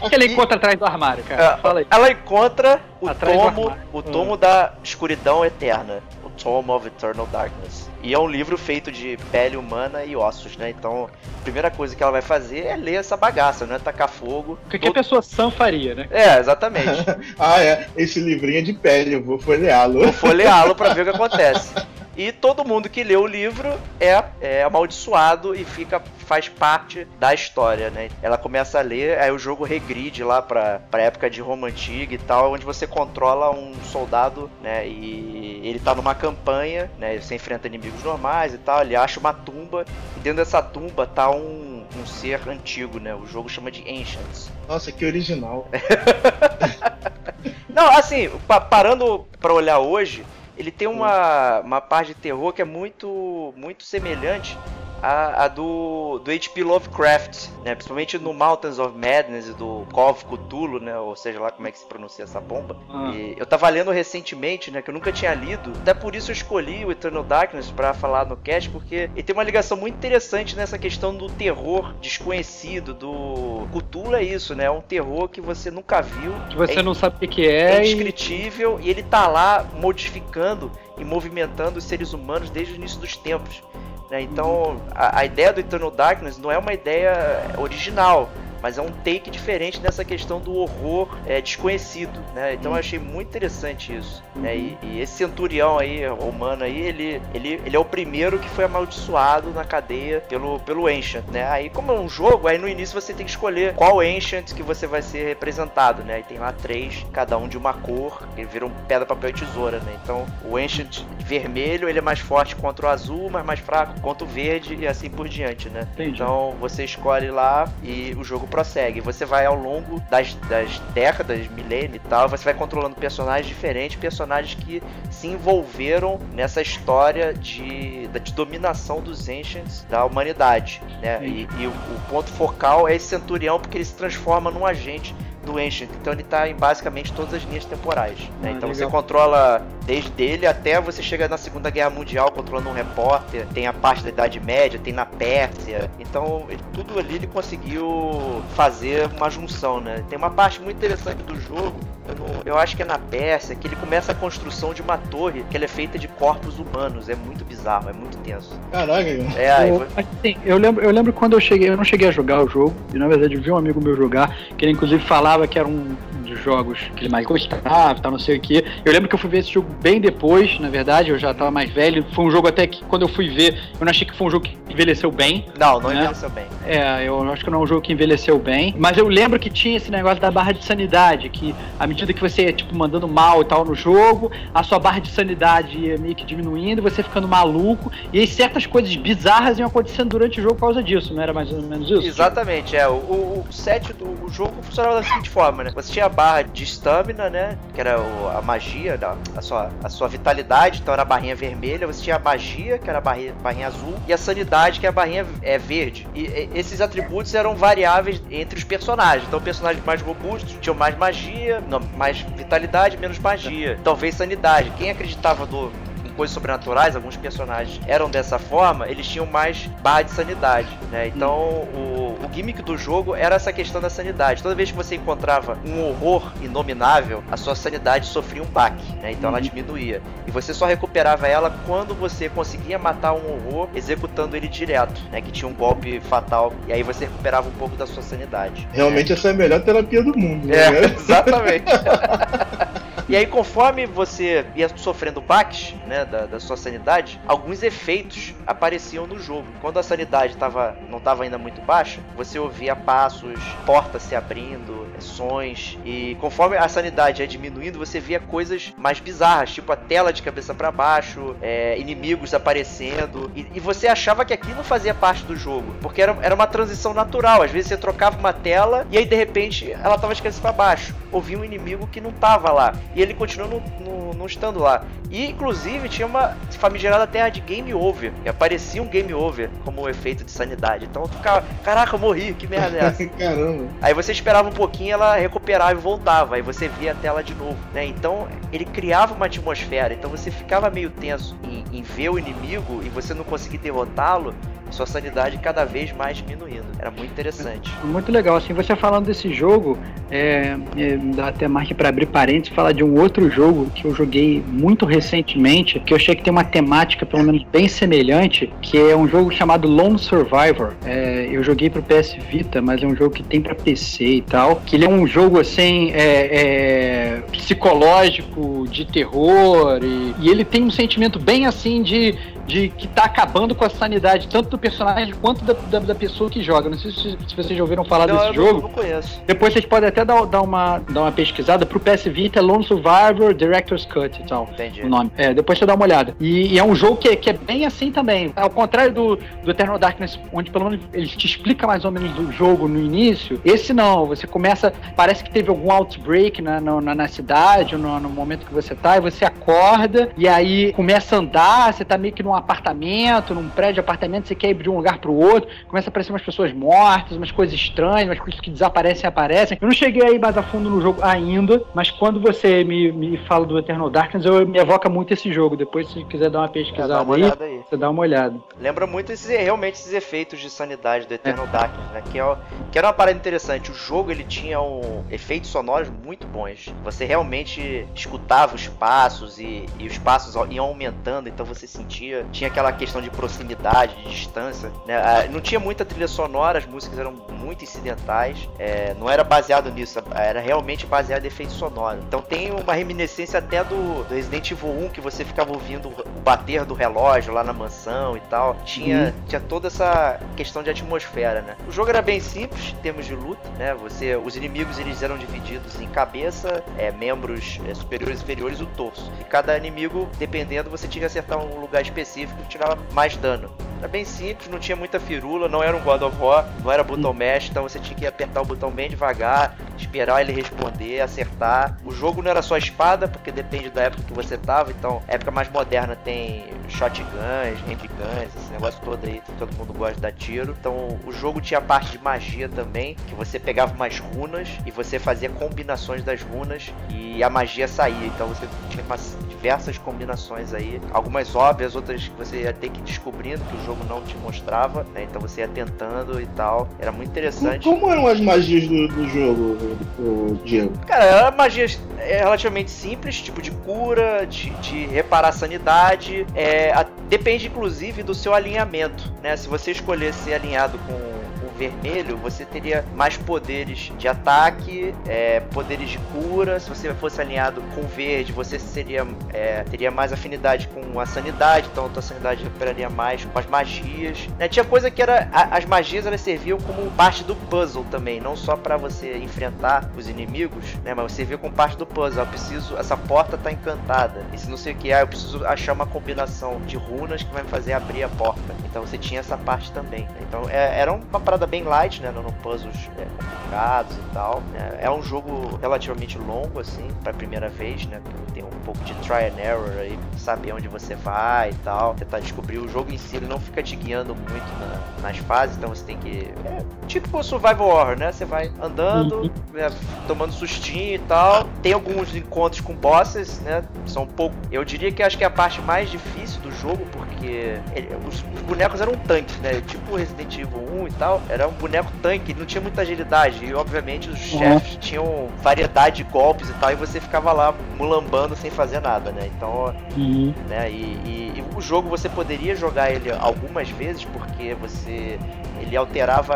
O que ele encontra atrás do armário, cara? Fala aí. Ela encontra o Atrás tomo, o tomo da escuridão eterna. O Tome of Eternal Darkness. E é um livro feito de pele humana e ossos, né? Então, a primeira coisa que ela vai fazer é ler essa bagaça, não é tacar fogo. O que a pessoa sã faria, né? É, exatamente. (laughs) ah, é. Esse livrinho é de pele, eu vou folheá-lo. Vou folheá-lo pra ver o que (laughs) acontece. E todo mundo que lê o livro é, é amaldiçoado e fica faz parte da história, né? Ela começa a ler, aí o jogo regride lá pra, pra época de Roma Antiga e tal, onde você controla um soldado, né? E ele tá numa campanha, né? Você enfrenta inimigos normais e tal, ele acha uma tumba, e dentro dessa tumba tá um, um ser antigo, né? O jogo chama de Ancients. Nossa, que original. (laughs) Não, assim, pa parando pra olhar hoje, ele tem uma, uma parte de terror que é muito, muito semelhante a, a do, do H.P. Lovecraft, né? Principalmente no Mountains of Madness e do of Cthulhu, né? Ou seja lá como é que se pronuncia essa bomba. Ah. E eu tava lendo recentemente, né? Que eu nunca tinha lido. Até por isso eu escolhi o Eternal Darkness para falar no cast, porque ele tem uma ligação muito interessante nessa questão do terror desconhecido, do... Cthulhu é isso, né? É um terror que você nunca viu. Que você É não sabe o que, é é. e- indescritível e ele tá lá modificando e movimentando os seres humanos desde o início dos tempos. Né? Então a, a ideia do Eternal Darkness não é uma ideia original, mas é um take diferente nessa questão do horror é, desconhecido. Né? Então eu achei muito interessante isso. né? E, e esse centurião aí, humano aí, ele, ele, ele é o primeiro que foi amaldiçoado na cadeia pelo, pelo Ancient. Né? Aí como é um jogo, aí no início você tem que escolher qual Ancient que você vai ser representado. Né? E tem lá três, cada um de uma cor, que viram pedra, papel e tesoura. Né? Então o Ancient vermelho ele é mais forte contra o azul, mas mais fraco contra o verde e assim por diante. Né? Entendi. Então você escolhe lá e o jogo prossegue. Você vai ao longo das, das décadas, milênio e tal, você vai controlando personagens diferentes, personagens que se envolveram nessa história de, de dominação dos Ancients da humanidade. Né? E, e o, o ponto focal é esse centurião porque ele se transforma num agente do Ancient. Então ele tá em basicamente todas as linhas temporais. né? Ah, então você legal. controla desde ele até você chega na Segunda Guerra Mundial controlando um repórter. Tem a parte da Idade Média, tem na Pérsia. Então ele- tudo ali ele conseguiu fazer uma junção, né? Tem uma parte muito interessante do jogo. Eu, não- eu acho que é na Pérsia que ele começa a construção de uma torre que ela é feita de corpos humanos. É muito bizarro, é muito tenso. Caraca, É, aí Eu, assim, eu lembro, eu lembro quando eu cheguei, eu não cheguei a jogar o jogo, e na verdade eu vi um amigo meu jogar, que ele inclusive falava que era um dos jogos que ele mais gostava, tal, não sei o que. Eu lembro que eu fui ver esse jogo bem depois, na verdade, eu já tava mais velho. Foi um jogo até que quando eu fui ver, eu não achei que foi um jogo que envelheceu bem. não, não né? envelheceu bem. É, eu acho que não é um jogo que envelheceu bem. Mas eu lembro que tinha esse negócio da barra de sanidade, que à medida que você ia, tipo, mandando mal e tal no jogo, a sua barra de sanidade ia meio que diminuindo, você ficando maluco. E aí certas coisas bizarras iam acontecendo durante o jogo por causa disso, não era mais ou menos isso? Exatamente, é. O, o, o set do o jogo funcionava da seguinte forma, né? Você tinha a barra de stamina, né? Que era o- a magia, da, a, sua, a sua vitalidade, então era a barrinha vermelha. Você tinha a magia, que era a barrinha, barrinha azul, e a sanidade, que é a barrinha é, verde. E, e- esses atributos eram variáveis entre os personagens. Então, personagens mais robustos tinham mais magia, não, mais vitalidade, menos magia. Talvez sanidade. Quem acreditava do, coisas sobrenaturais, alguns personagens eram dessa forma, eles tinham mais barra de sanidade, né? Então o, o gimmick do jogo era essa questão da sanidade. Toda vez que você encontrava um horror inominável, a sua sanidade sofria um baque, né? Então ela diminuía. E você só recuperava ela quando você conseguia matar um horror executando ele direto, né? Que tinha um golpe fatal. E aí você recuperava um pouco da sua sanidade. realmente essa é a melhor terapia do mundo, É, né? (laughs) exatamente. (laughs) E aí, conforme você ia sofrendo baques, né, da, da sua sanidade, alguns efeitos apareciam no jogo. Quando a sanidade tava, não estava ainda muito baixa, você ouvia passos, portas se abrindo, sons, e conforme a sanidade ia diminuindo, você via coisas mais bizarras, tipo a tela de cabeça para baixo, é, inimigos aparecendo, e, e você achava que aquilo fazia parte do jogo, porque era, era uma transição natural. Às vezes você trocava uma tela e aí de repente ela tava de cabeça para baixo. Ouvia um inimigo que não tava lá. E ele continuou não, não, não estando lá. E inclusive tinha uma famigerada terra de game over. E aparecia um game over como efeito de sanidade. Então tu ficava, caraca, eu morri, que merda é essa? (laughs) Caramba. Aí você esperava um pouquinho, ela recuperava e voltava. Aí você via a tela de novo, né? Então ele criava uma atmosfera. Então você ficava meio tenso em, em ver o inimigo e você não conseguir derrotá-lo. Sua sanidade cada vez mais diminuindo. Era muito interessante. Muito legal. Assim, você falando desse jogo, é, é, dá até mais para abrir parênteses falar de um outro jogo que eu joguei muito recentemente, que eu achei que tem uma temática pelo menos bem semelhante, que é um jogo chamado Lone Survivor. É, eu joguei pro PS Vita, mas é um jogo que tem para PC e tal. Que ele é um jogo assim é, é, psicológico, de terror e, e ele tem um sentimento bem assim de de que tá acabando com a sanidade tanto do personagem quanto da, da, da pessoa que joga. Não sei se, se, vocês já ouviram falar não, desse eu jogo. Não, não conheço. Depois vocês podem até dar, dar, uma, dar uma pesquisada pro PS Vita, Lone Survivor Director's Cut e tal. Entendi. O nome. É, depois você dá uma olhada. E, e é um jogo que, é, que é bem assim também. Ao contrário do, do Eternal Darkness, onde pelo menos ele te explica mais ou menos do jogo no início, esse não. Você começa. Parece que teve algum outbreak na, na, na cidade, no, no momento que você tá, e você acorda, e aí começa a andar, você tá meio que num apartamento num prédio de apartamento, você quer ir de um lugar pro outro, começa a aparecer umas pessoas mortas, umas coisas estranhas, umas coisas que desaparecem e aparecem. Eu não cheguei aí mais a fundo no jogo ainda, mas quando você me, me fala do Eternal Darkness, eu me evoca muito esse jogo. Depois, se quiser dar uma pesquisada é, dá uma aí, aí, você dá uma olhada. Lembra muito esses, realmente esses efeitos de sanidade do Eternal é. Darkness, né? Que, é, que era uma parada interessante. O jogo ele tinha um, efeitos sonoros muito bons. Você realmente escutava os passos e, e os passos iam aumentando, então você sentia. Tinha aquela questão de proximidade, de distância. Né? Ah, não tinha muita trilha sonora, as músicas eram muito incidentais. É, não era baseado nisso, era realmente baseado em efeito sonoro. Então tem uma reminiscência até do, do, Resident Evil 1 que você ficava ouvindo o bater do relógio lá na mansão e tal. Tinha, uhum. tinha toda essa questão de atmosfera, né? O jogo era bem simples em termos de luta, né? Você, os inimigos eles eram divididos em cabeça, é, membros é, superiores e inferiores, o torso. E cada inimigo, dependendo, você tinha que acertar um lugar específico que tirava mais dano. Era bem simples, não tinha muita firula, não era um God of War, não era botão mash, então você tinha que apertar o botão bem devagar, esperar ele responder, acertar. O jogo não era só espada, porque depende da época que você tava, então época mais moderna tem shotguns, handguns, esse negócio todo aí, todo mundo gosta de dar tiro. Então o jogo tinha a parte de magia também, que você pegava umas runas e você fazia combinações das runas e a magia saía. Então você tinha umas diversas combinações aí, algumas óbvias, outras que você ia ter que ir descobrindo que o jogo não te mostrava, né? Então você ia tentando e tal. Era muito interessante. Como eram as magias do, do jogo, Diego? Cara, eram magias é, relativamente simples, tipo de cura, de, de reparar a sanidade. É, a, depende inclusive do seu alinhamento, né? Se você escolher ser alinhado com vermelho, você teria mais poderes de ataque, é, poderes de cura. Se você fosse alinhado com verde, você seria é, teria mais afinidade com a sanidade, então a tua sanidade recuperaria mais com as magias. Né? Tinha coisa que era a, as magias elas serviam como parte do puzzle também, não só para você enfrentar os inimigos, né? Mas servia como parte do puzzle. Eu preciso, essa porta tá encantada. E se não sei o que é, eu preciso achar uma combinação de runas que vai me fazer abrir a porta. Então você tinha essa parte também. Né? Então é, era uma parada bem light, né? Não puzzles é, complicados e tal. Né? É um jogo relativamente longo, assim, pra primeira vez, né? Um pouco de try and error aí, saber onde você vai e tal. Tentar descobrir o jogo em si, ele não fica te guiando muito na, nas fases, então você tem que. É, tipo survival horror, né? Você vai andando, né, tomando sustinho e tal. Tem alguns encontros com bosses, né? São um pouco. Eu diria que acho que é a parte mais difícil do jogo, porque ele, os, os bonecos eram tanques, né? Tipo Resident Evil 1 e tal. Era um boneco tanque, não tinha muita agilidade. E obviamente os uhum. chefes tinham variedade de golpes e tal, e você ficava lá mulambando sem fazer nada, né? Então, uhum. né? E, e, e, o jogo você poderia jogar ele algumas vezes porque você ele alterava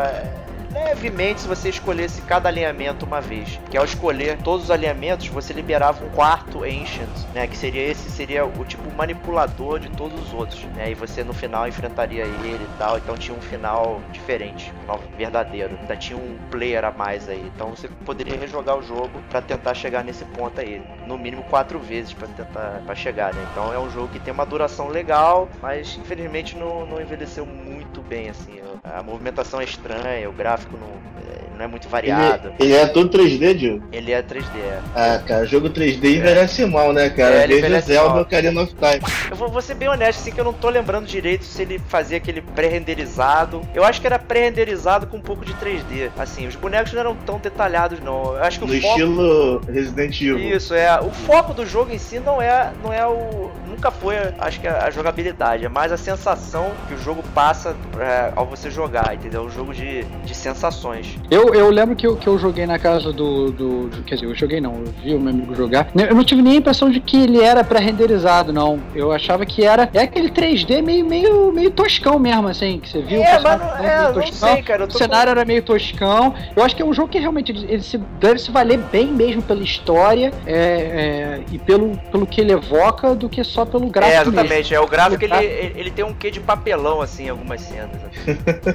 levemente se você escolhesse cada alinhamento uma vez. Que ao escolher todos os alinhamentos, você liberava um quarto Ancient, né? Que seria esse seria o tipo manipulador de todos os outros, né? E você no final enfrentaria ele e tal. Então tinha um final diferente, um verdadeiro. Ainda tinha um player a mais aí. Então você poderia rejogar o jogo para tentar chegar nesse ponto aí. No mínimo quatro vezes para tentar para chegar, né? Então é um jogo que tem uma duração legal, mas infelizmente não, não envelheceu muito bem assim. A movimentação é estranha, o gráfico não, é, não é muito variado. Ele, ele é todo 3D, Diogo? Ele é 3D. É. Ah, cara, jogo 3D envelhece mal, né, cara? É, Veja Zelda mal. Ocarina of Time. Eu vou, vou ser bem honesto, assim, que eu não tô lembrando direito se ele fazia aquele pré-renderizado. Eu acho que era pré-renderizado com um pouco de 3D. Assim, os bonecos não eram tão detalhados, não. Eu acho que No o foco. estilo Resident Evil. Isso, é. O foco do jogo em si não é, não é o. Nunca foi, acho que a, a jogabilidade, é mais a sensação que o jogo passa é, ao você jogar, entendeu? Um jogo de, de sensações. Eu, eu lembro que eu, que eu joguei na casa do, do, do- Quer dizer, eu joguei não, eu vi o meu amigo jogar. Eu não tive nem a impressão de que ele era pré-renderizado, não. Eu achava que era. É aquele 3D meio, meio, meio toscão mesmo, assim, que você viu. É, o não- é, meio não toscão. sei, cara, O cenário era meio toscão. Eu acho que é um jogo que realmente ele, ele se, deve se valer bem mesmo pela história é, é, e pelo, pelo que ele evoca do que só pelo É, gráfico mesmo. exatamente. É, o gráfico ele, Tá. ele, ele tem um quê de papelão, assim, em algumas cenas.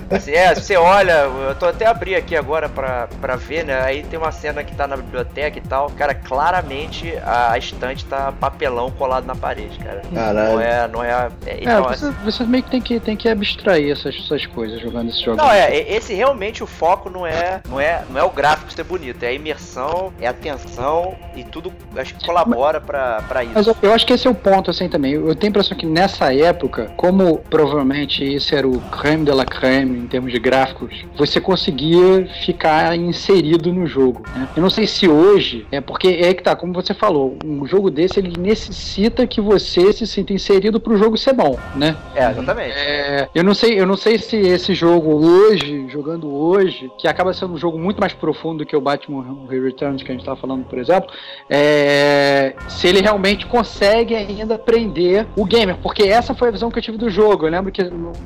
Assim, é, se você olha, eu tô até abri aqui agora pra, pra ver, né? Aí tem uma cena que tá na biblioteca e tal. Cara, claramente a, a estante tá papelão colado na parede, cara. Não Caralho. é, não é. é, É, então, você, você meio que tem que, tem que abstrair essas, essas coisas jogando esse jogo. Não, é, esse realmente o foco não é, não é, não é o gráfico ser bonito, é a imersão, é a tensão e tudo acho que colabora pra, pra isso. Mas eu, eu acho que esse é o ponto, assim, também. Eu tenho a impressão que nessa época, como provavelmente isso era o creme de la creme em termos de gráficos, você conseguia ficar inserido no jogo. né? Eu não sei se hoje, é porque é que tá, como você falou, um jogo desse ele necessita que você se sinta inserido pro jogo ser bom, né? É, exatamente. É, eu não sei, eu não sei se esse jogo hoje, jogando hoje, que acaba sendo um jogo muito mais profundo do que o Batman Returns que a gente tava falando, por exemplo, é, se ele realmente consegue ainda prender o gamer, porque essa foi a visão que eu tive do jogo. Eu lembro que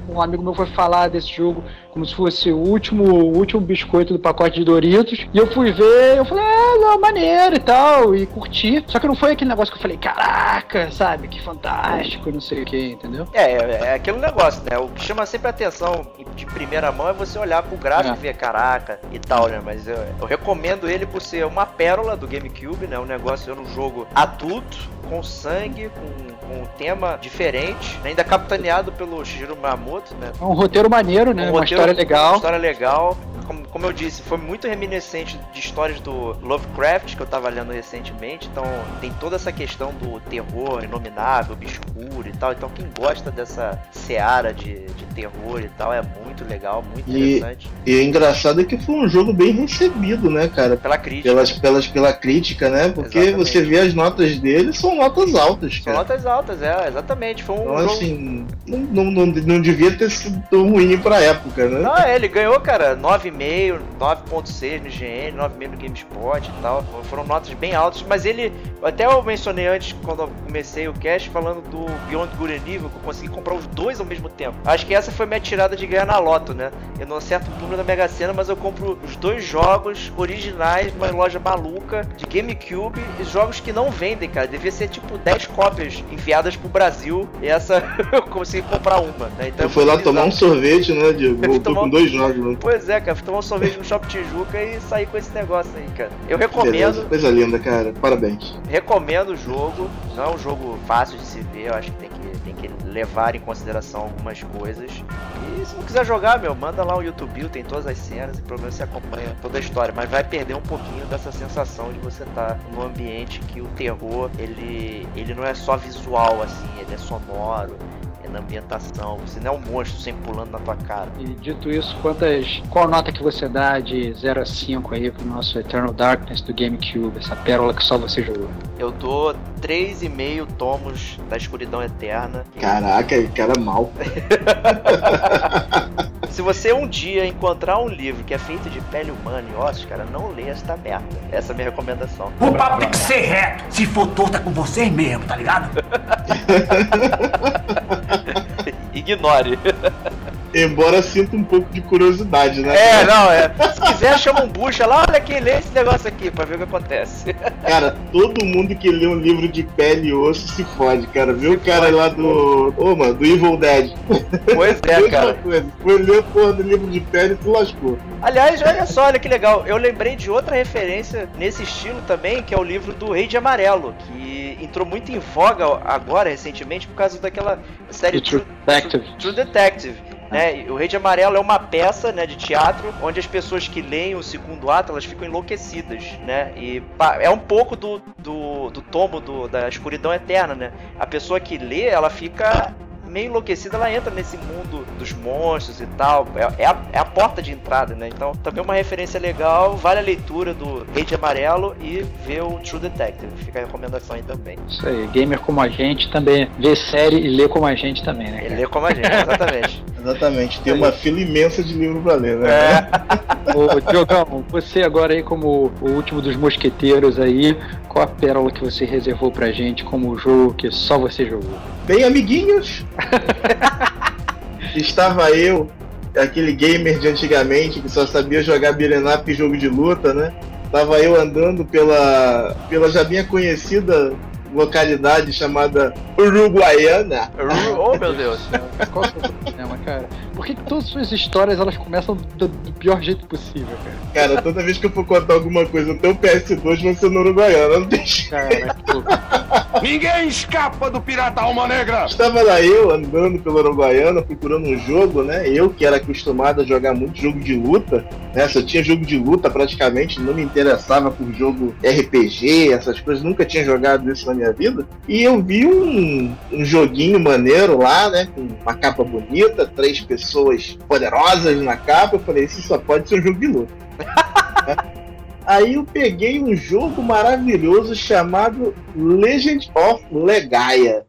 um amigo meu foi falar desse jogo como se fosse o último, o último biscoito do pacote de Doritos, e eu fui ver, eu falei, ah, não, maneiro e tal, e curti. Só que não foi aquele negócio que eu falei, caraca, sabe, que fantástico, não sei o que, entendeu? É, é, é aquele negócio, né? O que chama sempre a atenção de primeira mão é você olhar pro gráfico É. e ver caraca e tal, né? Mas eu, eu recomendo ele por ser uma pérola do GameCube, né? Um negócio, é um jogo adulto, com sangue, com, com um tema diferente, ainda capitaneado pelo Shigeru Miyamoto, né? É um roteiro maneiro, né? Um Uma roteiro- história legal. Uma história legal. Como, como eu disse, foi muito reminiscente de histórias do Lovecraft que eu tava lendo recentemente. Então tem toda essa questão do terror inominável, obscuro e tal. Então quem gosta dessa seara de, de terror e tal é muito legal, muito E- interessante. E o engraçado é que foi um jogo bem recebido, né, cara? Pela crítica. Pelas, pelas, pela crítica, né? Porque Exatamente. você vê as notas dele, são notas altas, São cara. notas altas, é, exatamente. Foi um Então, jogo. assim, não, não, não, devia ter sido tão ruim pra época, né? Não, é, ele ganhou, cara, 9,5, 9,6 no IGN, 9,5 no GameSpot e tal. Foram notas bem altas, mas ele. Até eu mencionei antes, quando eu comecei o cast, falando do Beyond Good and Evil, que eu consegui comprar os dois ao mesmo tempo. Acho que essa foi minha tirada de ganhar na loto, né? Eu não acerto o número da Mega Sena, mas eu compro os dois jogos originais numa loja maluca de GameCube e jogos que não vendem, cara. Devia ser tipo 10 cópias enviadas pro Brasil e essa (laughs) eu consegui comprar uma, né? Então Eu fui lá tomar um sorvete, né, Diego? (laughs) Voltou tomar com dois jogos, né? Pois é, cara, fui tomar um sorvete no Shopping Tijuca e sair com esse negócio aí, cara. Eu recomendo, Beleza, coisa linda, cara. Parabéns. recomendo o jogo. Não é um jogo fácil de se ver, eu acho que tem que, tem que levar em consideração algumas coisas. E se não quiser jogar, meu, manda lá o YouTube, tem todas as cenas e pelo menos você acompanha toda a história. Mas vai perder um pouquinho dessa sensação de você estar num ambiente que o terror, ele, ele não é só visual, assim, ele é sonoro. É na ambientação, você não é um monstro sempre pulando na tua cara. E dito isso, quantas. Qual nota que você dá de 0 a 5 aí pro nosso Eternal Darkness do GameCube, essa pérola que só você jogou? Eu dou 3,5 tomos da escuridão eterna. Caraca, cara mal. (laughs) Se você um dia encontrar um livro que é feito de pele humana e ossos, cara, não leia esta merda. Essa é a minha recomendação. O papo tem que ser reto. Se for torto, é com vocês mesmo, tá ligado? (laughs) yeah. (laughs) Ignore. Embora sinta um pouco de curiosidade, né? É, não, é. Se quiser, chama um bucha lá, olha aqui, lê esse negócio aqui pra ver o que acontece. Cara, todo mundo que lê um livro de pele e osso se fode, cara. Viu o cara lá do. Ô, mano, do Evil Dead. Pois é, cara. coisa. Foi ler a porra do livro de pele e se lascou. Aliás, olha só, olha que legal. Eu lembrei de outra referência nesse estilo também, que é o livro do Rei de Amarelo, que entrou muito em voga agora, recentemente, por causa daquela série The True Detective. True Detective. né? E O Rei de Amarelo é uma peça, né, de teatro, onde as pessoas que leem o segundo ato, elas ficam enlouquecidas, né? E é um pouco do, do, do tombo do, da escuridão eterna, né? A pessoa que lê, ela fica meio enlouquecida, ela entra nesse mundo dos monstros e tal. É, é a, é a porta de entrada, né? Então, também uma referência legal, vale a leitura do Rei de Amarelo e ver o True Detective. Fica a recomendação aí também. Isso aí, gamer como a gente também vê série e lê como a gente também, né? Cara? lê como a gente, exatamente. (laughs) Exatamente, tem uma fila imensa de livro pra ler, né? é. (laughs) Ô, Diogão, você agora aí como o último dos mosqueteiros aí, qual a pérola que você reservou pra gente como jogo que só você jogou? Bem, amiguinhos, (laughs) estava eu, aquele gamer de antigamente que só sabia jogar beat'em up e jogo de luta, né? Tava eu andando pela, pela já bem conhecida localidade chamada Uruguaiana. (laughs) oh, meu Deus. Qual é o seu problema, cara? Por que, que todas as suas histórias elas começam do, do pior jeito possível, cara? Cara, toda vez que eu for contar alguma coisa no teu PS2, vai ser no Uruguaiana. Não tem jeito. Cara, que- (laughs) Ninguém escapa do pirata Alma Negra! Estava lá eu andando pela Uruguaiana procurando um jogo, né? Eu que era acostumado a jogar muito jogo de luta, né? Só tinha jogo de luta praticamente, não me interessava por jogo RPG, essas coisas, nunca tinha jogado isso na minha vida. E eu vi um, um joguinho maneiro lá, né? Com uma capa bonita, três pessoas poderosas na capa. Eu falei, isso só pode ser um jogo de luta. (laughs) Aí eu peguei um jogo maravilhoso chamado Legend of Legaia.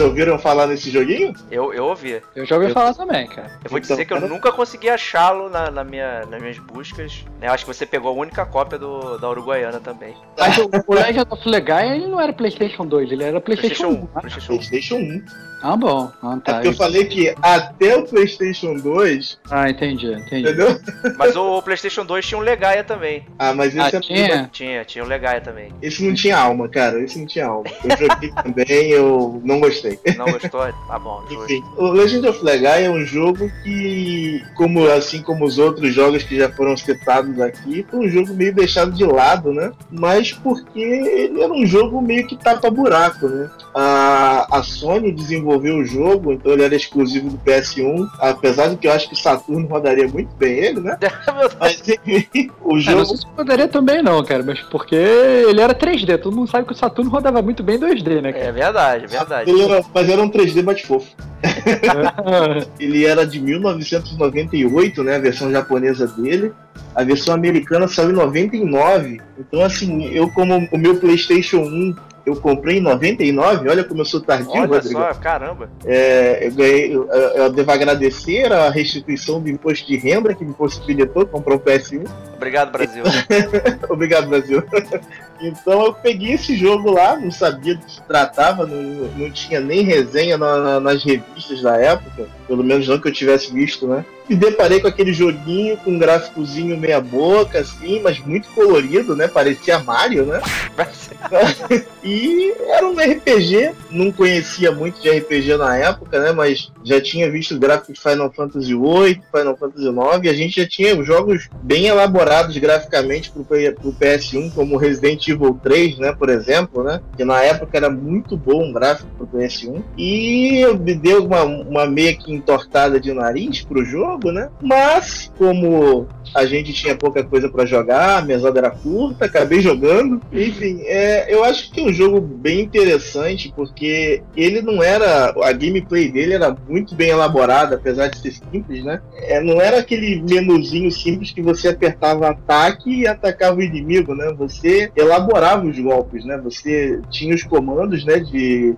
Vocês ouviram falar nesse joguinho? Eu, eu ouvi. eu já ouvi Eu- falar também, cara. Eu vou Então, dizer que eu cara- nunca consegui achá-lo na, na minha, nas minhas buscas. né? Eu acho que você pegou a única cópia do, da Uruguaiana também. Mas o, o Legend of Legaia, ele não era PlayStation 2, ele era PlayStation, PlayStation 1. 1. né? PlayStation 1. PlayStation 1. Ah, bom. Ah, É tá. porque eu falei que até o PlayStation 2, Ah, entendi, entendi. entendeu? Mas o PlayStation 2 tinha um Legaia também. Ah, mas esse, Ah, é- tinha? Tinha, tinha um Legaia também. esse não tinha alma, cara. Esse não tinha alma. Eu joguei também, eu não gostei. Não gostou? Tá bom. Enfim, o Legend of Legaia é um jogo que, como assim como os outros jogos que já foram citados aqui, foi um jogo meio deixado de lado, né? Mas porque ele era um jogo meio que tapa-buraco, né? A, a Sony desenvolveu o jogo, então ele era exclusivo do PS1, apesar de que eu acho que o Saturno rodaria muito bem ele, né? (laughs) Mas enfim, o É, não jogo sei se poderia também não, cara, mas porque ele era 3D, todo mundo sabe que o Saturno rodava muito bem 2D, né, É verdade, é verdade. ele mas era um 3D mais fofo. (laughs) Ele era de 1998, né? A versão japonesa dele. A versão americana saiu em 99. Então, assim, eu como o meu PlayStation 1 eu comprei em 99, olha como eu sou tardio, Olha Rodrigo. só, caramba. É, eu, ganhei, eu, eu devo agradecer a restituição do imposto de renda que me possibilitou comprar um PS1. Obrigado, Brasil. (laughs) Obrigado, Brasil. (laughs) Então eu peguei esse jogo lá, não sabia do que se tratava, não, não tinha nem resenha na- na- nas revistas da época, pelo menos não que eu tivesse visto, né? Me deparei com aquele joguinho com um gráficozinho meia boca, assim, mas muito colorido, né? Parecia Mario, né? (laughs) E era um RPG, não conhecia muito de RPG na época, né? Mas já tinha visto gráficos de Final Fantasy VIII, Final Fantasy IX, e a gente já tinha jogos bem elaborados graficamente pro, pro PS1, como Resident Evil 3, né? Por exemplo, né? Que na época era muito bom o gráfico pro PS1. E me deu uma, uma meia que entortada de nariz pro jogo, né? Mas, como a gente tinha pouca coisa pra jogar, a mesada era curta, acabei (laughs) jogando. Enfim, é, eu acho que é um jogo bem interessante, porque ele não era. A gameplay dele era muito bem elaborada, apesar de ser simples, né? É, não era aquele menuzinho simples que você apertava ataque e atacava o inimigo, né? Você elaborava os golpes, né? Você tinha os comandos, né? De,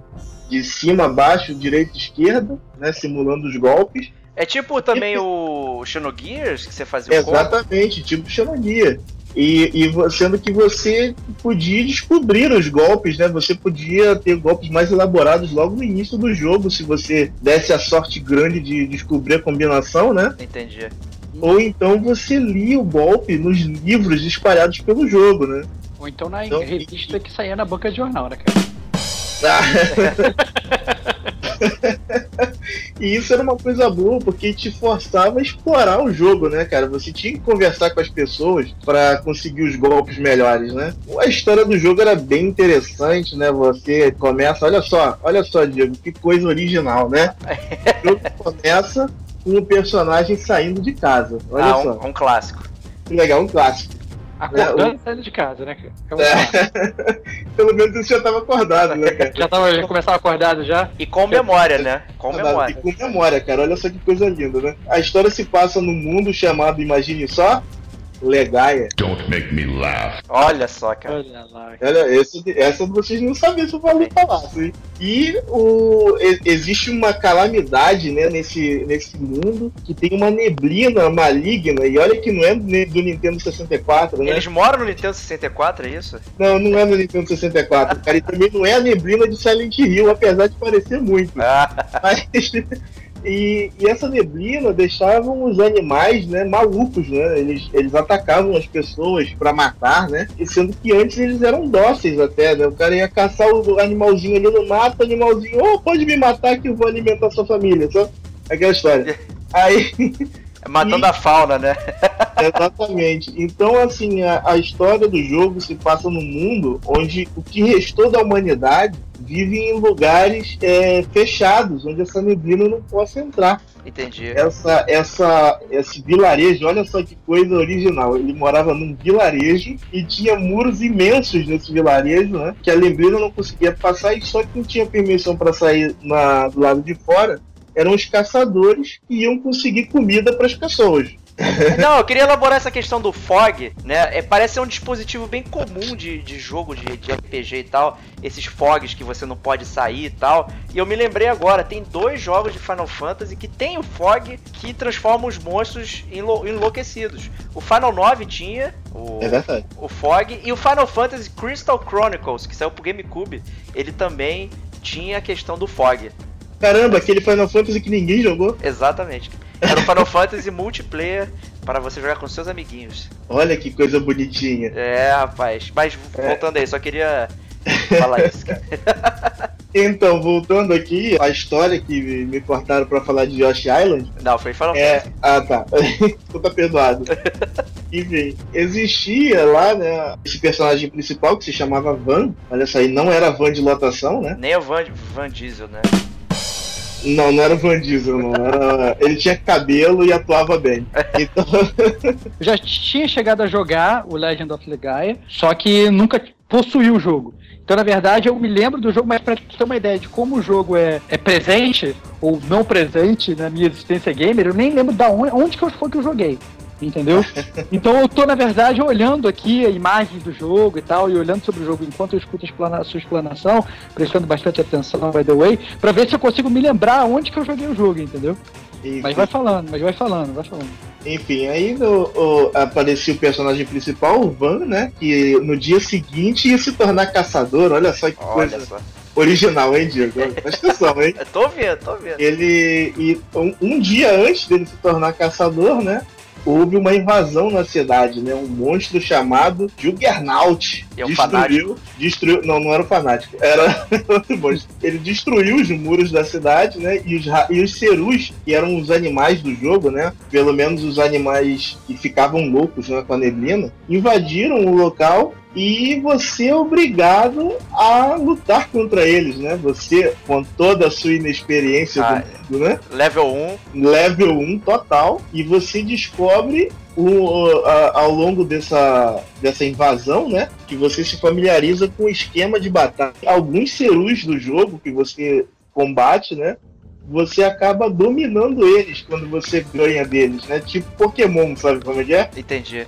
de cima, baixo, direita, esquerda, né? Simulando os golpes. É tipo também o Xenogears, que você fazia o. Exatamente, tipo Xenoguia. E, e sendo que você podia descobrir os golpes, né? Você podia ter golpes mais elaborados logo no início do jogo, se você desse a sorte grande de descobrir a combinação, né? Entendi. Ou então você lia o golpe nos livros espalhados pelo jogo, né? Ou então na Então, revista que saía na banca de jornal, né, cara? (laughs) (laughs) (laughs) E isso era uma coisa boa, porque te forçava a explorar o jogo, né, cara? Você tinha que conversar com as pessoas para conseguir os golpes melhores, né? A história do jogo era bem interessante, né? Você começa, olha só, olha só, Diego, que coisa original, né? (laughs) O jogo começa com o personagem saindo de casa. Olha ah, só. um, um clássico. Legal, um clássico. Acordando e saindo de casa, né? É um. (laughs) Pelo menos você já estava acordado, né, cara? já, tava, já começava acordado já? E com memória, né? Com E memória. com memória, cara. Olha só que coisa linda, né? A história se passa num mundo chamado, imagine só, Legaia. Don't make me laugh. Olha só, cara. Olha lá. Olha, esse, essa vocês não sabiam se eu falei falar, hein? E o, existe uma calamidade, né, nesse, nesse mundo, que tem uma neblina maligna, e olha que não é do Nintendo 64, né? Eles moram no Nintendo 64, é isso? Não, não é do Nintendo 64, cara, e também não é a neblina de Silent Hill, apesar de parecer muito. Ah, Mas, e, e essa neblina deixavam os animais, né, malucos, né? Eles, eles atacavam as pessoas pra matar, né? E sendo que antes eles eram dóceis até, né? O cara ia caçar o animalzinho ali no mato, o animalzinho, oh, pode me matar que eu vou alimentar sua família, só aquela história. (laughs) Aí, matando a fauna, né? (laughs) Exatamente. Então, assim, a, a história do jogo se passa num mundo onde o que restou da humanidade vive em lugares é, fechados, onde essa neblina não possa entrar. Entendi. Essa, essa, esse vilarejo, olha só que coisa original. Ele morava num vilarejo e tinha muros imensos nesse vilarejo, né? Que a neblina não conseguia passar e só quem tinha permissão para sair na, do lado de fora eram os caçadores que iam conseguir comida para as pessoas. Não, eu queria elaborar essa questão do fog, né? É, parece ser um dispositivo bem comum de, de jogo de, de RPG e tal. Esses fogs que você não pode sair e tal. E eu me lembrei agora, tem dois jogos de Final Fantasy que tem o fog que transforma os monstros enlou- enlouquecidos. O Final 9 tinha o, É o fog e o Final Fantasy Crystal Chronicles, que saiu pro GameCube, ele também tinha a questão do fog. Caramba, aquele Final Fantasy que ninguém jogou. Exatamente. Era o Final Fantasy multiplayer para você jogar com seus amiguinhos. Olha que coisa bonitinha. É, rapaz. Mas É. voltando aí, só queria falar isso. cara. (laughs) Então, voltando aqui, a história que me cortaram pra falar de Yoshi Island. Não, foi Final É. Fantasy. Ah, tá. (laughs) tu tá perdoado. (laughs) Enfim, existia lá, né, esse personagem principal que se chamava Van. Olha só, e não era Van de lotação, né? Nem o Van, Van Diesel, né? Não, não era Van Diesel, não. Era... Ele tinha cabelo e atuava bem. Então, (laughs) já tinha chegado a jogar o Legend of Legaia, só que nunca possuí o jogo. Então, na verdade, eu me lembro do jogo, mas pra ter uma ideia de como o jogo é, é presente ou não presente na minha existência gamer, eu nem lembro da onde, onde que foi que eu joguei. Entendeu? (laughs) Então eu tô, na verdade, olhando aqui a imagem do jogo e tal, e olhando sobre o jogo enquanto eu escuto a, explana- a sua explanação, prestando bastante atenção, by the way, pra ver se eu consigo me lembrar onde que eu joguei o jogo, entendeu? Mas vai falando, mas vai falando, vai falando. Enfim, aí no, o- aparecia o personagem principal, o Van, né? Que no dia seguinte ia se tornar caçador. Olha só que Olha coisa só. original, hein, Diego? Presta atenção, hein? (laughs) Eu tô vendo, tô vendo. Ele. E um, um dia antes dele se tornar caçador, né? Houve uma invasão na cidade, né? Um monstro chamado Juggernaut. E é um destruiu, destruiu. Não, não era o fanático, era (laughs) outro monstro. Ele destruiu os muros da cidade, né? E os, e os cerus, que eram os animais do jogo, né? Pelo menos os animais que ficavam loucos né, com a neblina, invadiram o local e você é obrigado a lutar contra eles, né? Você, com toda a sua inexperiência Ah, do mundo, né? Level 1, Level 1 total, e você descobre o, a- ao longo dessa, dessa invasão, né? Que você se familiariza com o esquema de batalha. Alguns cerus do jogo que você combate, né? Você acaba dominando eles quando você ganha deles, né? Tipo Pokémon, sabe como é que é? entendi.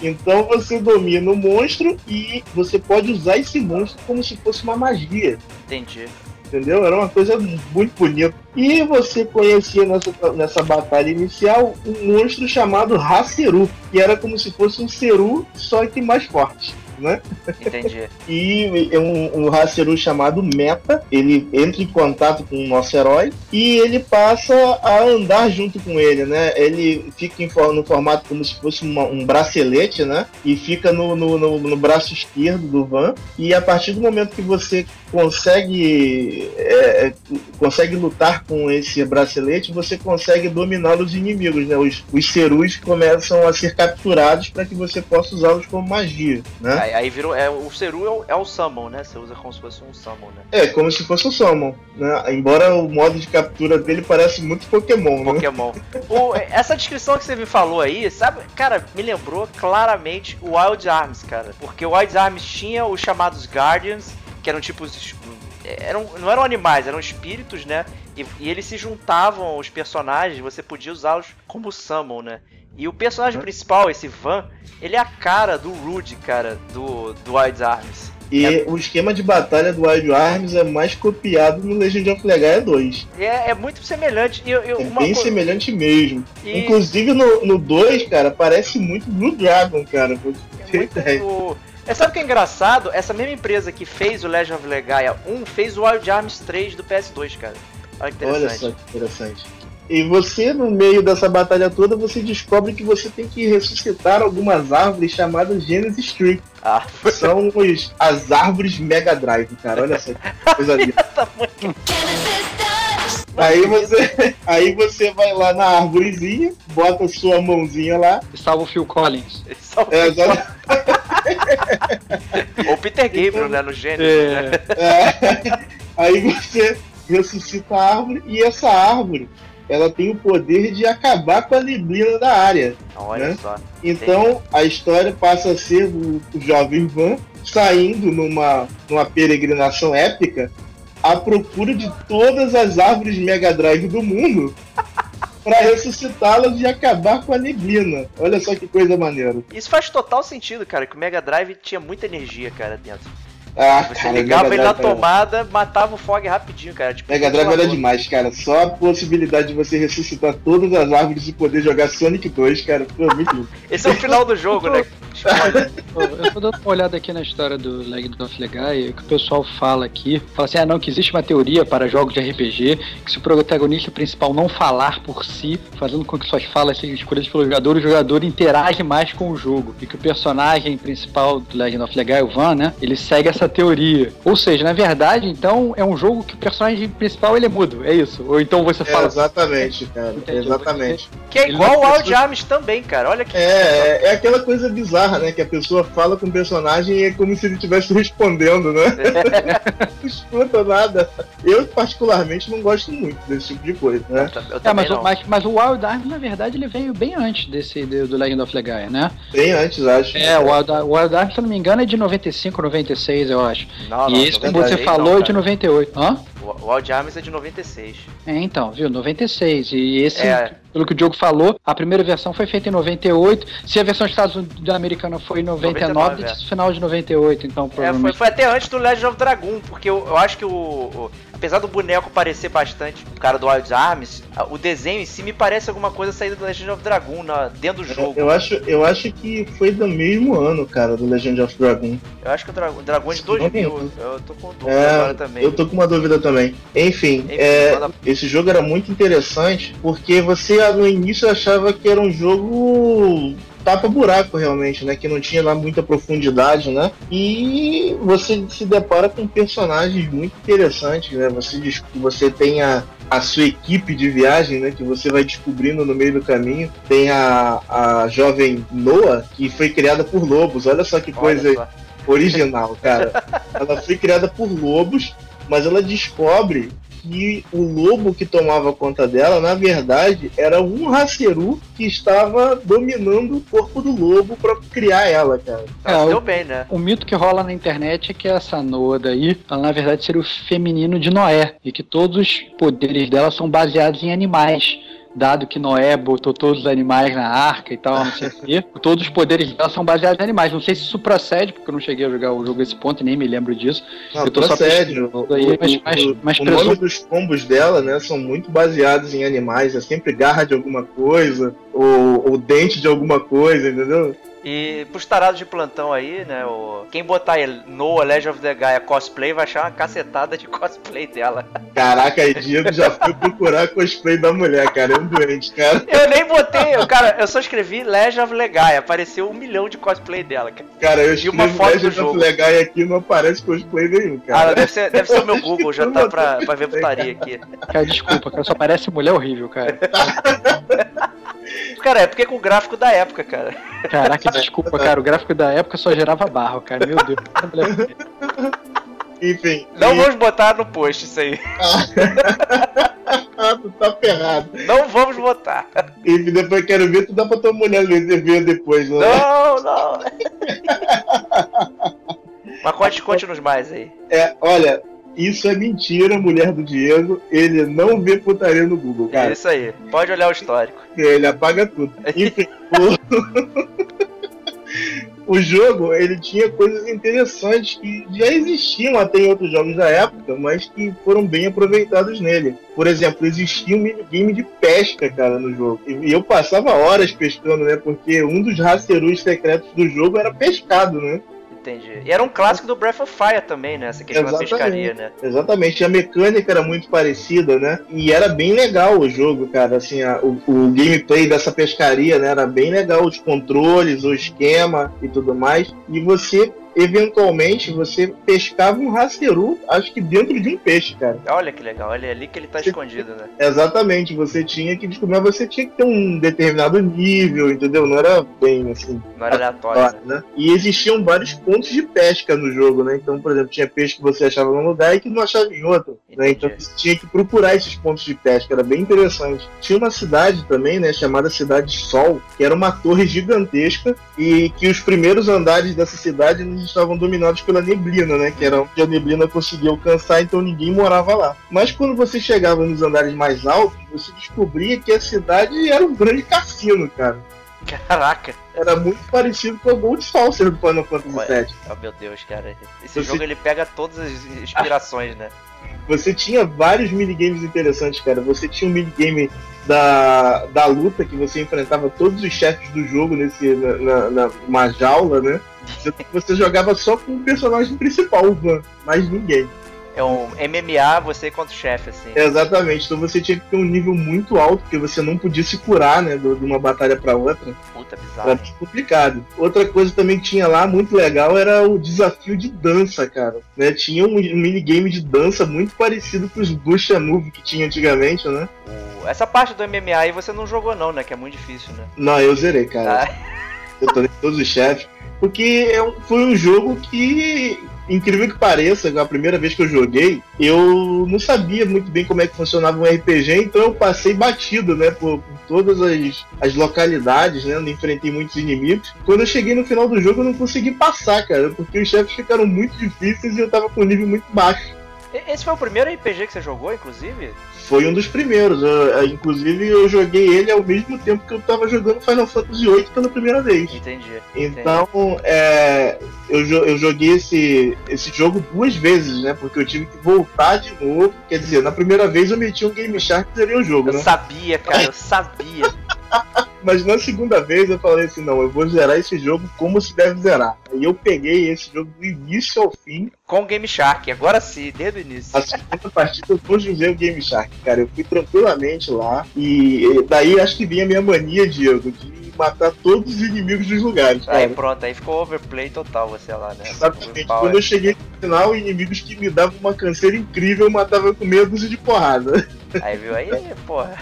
Então você domina o monstro e você pode usar esse monstro como se fosse uma magia. Entendi. Entendeu? Era uma coisa muito bonita. E você conhecia nessa, nessa batalha inicial um monstro chamado Haseru, que era como se fosse um Seru, só que mais forte. Né? Entendi. (laughs) E é um, um Haseru chamado Meta, ele entra em contato com o nosso herói e ele passa a andar junto com ele, né? Ele fica em, no formato como se fosse uma- um bracelete, né? E fica no, no, no- no braço esquerdo do Van. E a partir do momento que você consegue é, consegue lutar com esse bracelete, você consegue dominar os inimigos, né? Os, os cerus começam a ser capturados para que você possa usá-los como magia, né? Aí, aí virou. É, o Ceru é o, é o Summon, né? Você usa como se fosse um Summon, né? É, como se fosse um Summon, né? Embora o modo de captura dele parece muito Pokémon, né? Pokémon. O- essa descrição que você me falou aí, sabe, cara, me lembrou claramente o Wild Arms, cara. Porque o Wild Arms tinha os chamados Guardians, que eram tipo. Eram, não eram animais, eram espíritos, né? E, e eles se juntavam aos personagens, você podia usá-los como summon, né? E o personagem principal, esse Van, ele é a cara do Rude, cara, do, do Wild Arms. E o esquema de batalha do Wild Arms é mais copiado no Legend of Legaia 2. E é, é muito semelhante. E, eu- eu- É bem co- semelhante mesmo. e- Inclusive no, no 2, cara, parece muito Blue Dragon, cara. É muito- o- É, sabe o que é engraçado? Essa mesma empresa que fez o Legend of Legaia 1 fez o Wild Arms 3 do PS2, cara. Olha que Olha interessante. só que interessante. E você, no meio dessa batalha toda, você descobre que você tem que ressuscitar algumas árvores chamadas Genesis Tree. Ah, São os, as árvores Mega Drive, cara. Olha só que coisa (laughs) linda. tá. Aí você, aí você vai lá na árvorezinha, bota sua mãozinha lá. E salva o Phil Collins. Só- É, agora- (laughs) Ou Peter Gabriel, né? No gênero. né? é, aí você ressuscita a árvore e essa árvore ela tem o poder de acabar com a neblina da área. Olha né? só. Então a história passa a ser o, o jovem Van saindo numa, numa peregrinação épica à procura de todas as árvores Mega Drive do mundo para ressuscitá-las e acabar com a neblina. Olha só que coisa maneira. Isso faz total sentido, cara, que o Mega Drive tinha muita energia, cara, dentro. Ah, Você cara, ligava ele na era- tomada, matava o fog rapidinho, cara. Tipo, Mega Drive era demais, cara. Só a possibilidade de você ressuscitar todas as árvores e poder jogar Sonic 2, cara, foi muito. (laughs) Esse é o final do jogo, né? Eu tô dando uma olhada aqui na história do Legend of Legaia, que o pessoal fala aqui, fala assim, ah não, que existe uma teoria para jogos de RPG, que se o protagonista principal não falar por si, fazendo com que suas falas sejam escolhidas pelo jogador, o jogador interage mais com o jogo, e que o personagem principal do Legend of Legaia, o Van, né, ele segue essa teoria. Ou seja, na verdade, então, é um jogo que o personagem principal ele é mudo, é isso? Ou então você É, fala... exatamente, cara. Entendi. Exatamente. Que é igual o Wild Arms também, cara. Olha que. É, é, é aquela coisa bizarra, né? Que a pessoa fala com o personagem e é como se ele estivesse respondendo, né? (laughs) não escuta nada. Eu, particularmente, não gosto muito desse tipo de coisa, né? Eu É, também mas, o- não. mas, mas o Wild Arms, na verdade, ele veio bem antes desse do, Legend of Legaia, né? Bem antes, acho. É, o Wild, o Wild Arms, se eu não me engano, é de 95, 96, eu acho. Não, não, e esse, como 96 você falou, não, é de cara. 98. Hã? O Wild Arms é de 96. É, então, viu? 96. E esse, É. pelo que o Diogo falou, a primeira versão foi feita em 98. Se a versão dos Estados Unidos da americana foi em 99, 99, deve é. final de 98, então É, foi, provavelmente. foi até antes do Legend of Dragon, porque eu, eu acho que o, o- Apesar do boneco parecer bastante o cara do Wild Arms, o desenho em si me parece alguma coisa saída do Legend of Dragon na, dentro do jogo. Eu acho, eu acho que foi do mesmo ano, cara, do Legend of Dragon. Eu acho que o Dragon, Dragon é de Se não me 2000. engano. Eu tô com dúvida É, agora também. Eu tô com uma dúvida também. Enfim, Enfim, é, esse jogo era muito interessante porque você no início achava que era um jogo tapa-buraco realmente, né? Que não tinha lá muita profundidade, né? E você se depara com personagens muito interessantes, né? Você, você tem a, a sua equipe de viagem, né? Que você vai descobrindo no meio do caminho. Tem a, a jovem Noah, que foi criada por lobos. Olha só que Olha coisa só. original, cara. (laughs) ela foi criada por lobos, mas ela descobre que o lobo que tomava conta dela, na verdade, era um raceru que estava dominando o corpo do lobo para criar ela, cara. É, se o- deu bem, né? O mito que rola na internet é que essa Noa daí, ela na verdade seria o feminino de Noé, e que todos os poderes dela são baseados em animais. Dado que Noé botou todos os animais na arca e tal, não sei o quê, (laughs) todos os poderes dela são baseados em animais. Não sei se isso procede, porque eu não cheguei a jogar o jogo a esse ponto e nem me lembro disso. Não, Eu tô só procede. O, aí, mas- o- mas- o- mas o nome dos combos dela, né, são muito baseados em animais. É sempre garra de alguma coisa, ou, ou dente de alguma coisa, entendeu? E pros tarados de plantão aí, né? O... Quem botar ele no Legend of the Gaia cosplay vai achar uma cacetada de (laughs) cosplay dela. Caraca, aí Diego já foi procurar cosplay da mulher, cara. É um doente, cara. Eu nem botei, eu, cara, eu só escrevi Legend of the Gaia, apareceu um milhão de cosplay dela, cara. Cara, eu E escrevo uma foto do Legend of jogo. Legai aqui e não aparece cosplay nenhum, Ah, cara. deve ser, deve ser o meu Google, já tá pra, pra ver putaria aqui. Cara, desculpa, cara, só parece mulher horrível, cara. (laughs) Cara, é porque é com o gráfico da época, cara. Caraca, desculpa, cara. O gráfico da época só gerava barro, cara. Meu Deus. Enfim. Não e- vamos botar no post isso aí. Ah, (laughs) tu tá ferrado. Não vamos botar. E depois eu quero ver, tu dá pra tua mulher ver ver depois, né? Não, não. Mas conte, conte-nos mais aí. É, olha, isso é mentira, mulher do Diego. Ele não vê putaria no Google, É cara. isso aí. Pode olhar o histórico. Ele apaga tudo. Enfim, (laughs) o... jogo, ele tinha coisas interessantes que já existiam até em outros jogos da época, mas que foram bem aproveitados nele. Por exemplo, existia um minigame de pesca, cara, no jogo. E eu passava horas pescando, né? Porque um dos racerus secretos do jogo era pescado, né? Entendi. E era um clássico do Breath of Fire também, né? Essa questão da Exatamente. pescaria, né? Exatamente, a mecânica era muito parecida, né? E era bem legal o jogo, cara. Assim, a- o, o gameplay dessa pescaria, né? Era bem legal, os controles, o esquema e tudo mais. E você, eventualmente, você pescava um raceru, acho que dentro de um peixe, cara. Olha que legal, olha é ali que ele tá escondido, né? Exatamente, você tinha que descobrir, mas você tinha que ter um determinado nível, entendeu? Não era bem assim. Não era aleatório, né? né? E existiam vários pontos de pesca no jogo, né? Então, por exemplo, tinha peixe que você achava num lugar e que não achava em outro. Né? Então você tinha que procurar esses pontos de pesca, era bem interessante. Tinha uma cidade também, né, chamada Cidade Sol, que era uma torre gigantesca e que os primeiros andares dessa cidade estavam dominados pela neblina, né? Que era onde a neblina conseguia alcançar, então ninguém morava lá. Mas quando você chegava nos andares mais altos, você descobria que a cidade era um grande cassino, cara. Caraca. Era muito parecido com o Gold Saucer do Final Fantasy. VII. Oh, meu Deus, cara. Esse Você- jogo ele pega todas as inspirações, né? Você tinha vários minigames interessantes, cara. Você tinha um minigame da, da luta, que você enfrentava todos os chefes do jogo nesse, na, na, na- jaula, né? Você, você jogava só com o personagem principal, o Van, mais ninguém. É um MMA, você contra o chefe, assim. Exatamente. Então você tinha que ter um nível muito alto, porque você não podia se curar, né? De uma batalha pra outra. Puta, Era bizarro. bem complicado. Outra coisa também que tinha lá, muito legal, era o desafio de dança, cara. Né? Tinha um, minigame de dança muito parecido com os Bucha Move que tinha antigamente, né? Essa parte do MMA aí você não jogou não, né? Que é muito difícil, né? Não, eu zerei, cara. Ah, Eu tô todos os chefes. Porque é foi um jogo que, incrível que pareça, a primeira vez que eu joguei, eu não sabia muito bem como é que funcionava um RPG, então eu passei batido, né, por, por todas as, as localidades, né, não enfrentei muitos inimigos. Quando eu cheguei no final do jogo, eu não consegui passar, cara, porque os chefes ficaram muito difíceis e eu tava com um nível muito baixo. Esse foi o primeiro RPG que você jogou, inclusive? Foi um dos primeiros, eu- eu- inclusive eu joguei ele ao mesmo tempo que eu tava jogando Final Fantasy VIII pela primeira vez. Entendi. Então, é, eu, eu joguei esse, esse jogo duas vezes, né? Porque eu tive que voltar de novo. Quer dizer, na primeira vez eu meti um Game Shark e zerei o jogo, Eu né? sabia, cara, eu sabia. (laughs) Mas na segunda vez eu falei assim: não, eu vou zerar esse jogo como se deve zerar. E eu peguei esse jogo do início ao fim. Com o Game Shark, agora sim, desde o início. A segunda partida eu não joguei o Game Shark, cara. Eu fui tranquilamente lá. E, e daí acho que vinha a minha mania, Diego, de matar todos os inimigos dos lugares. Aí cara. pronto, aí ficou overplay total você lá, né? Exatamente. Quando eu cheguei no final, inimigos que me davam uma canseira incrível, eu matava com meia dúzia de porrada. Aí viu aí, porra.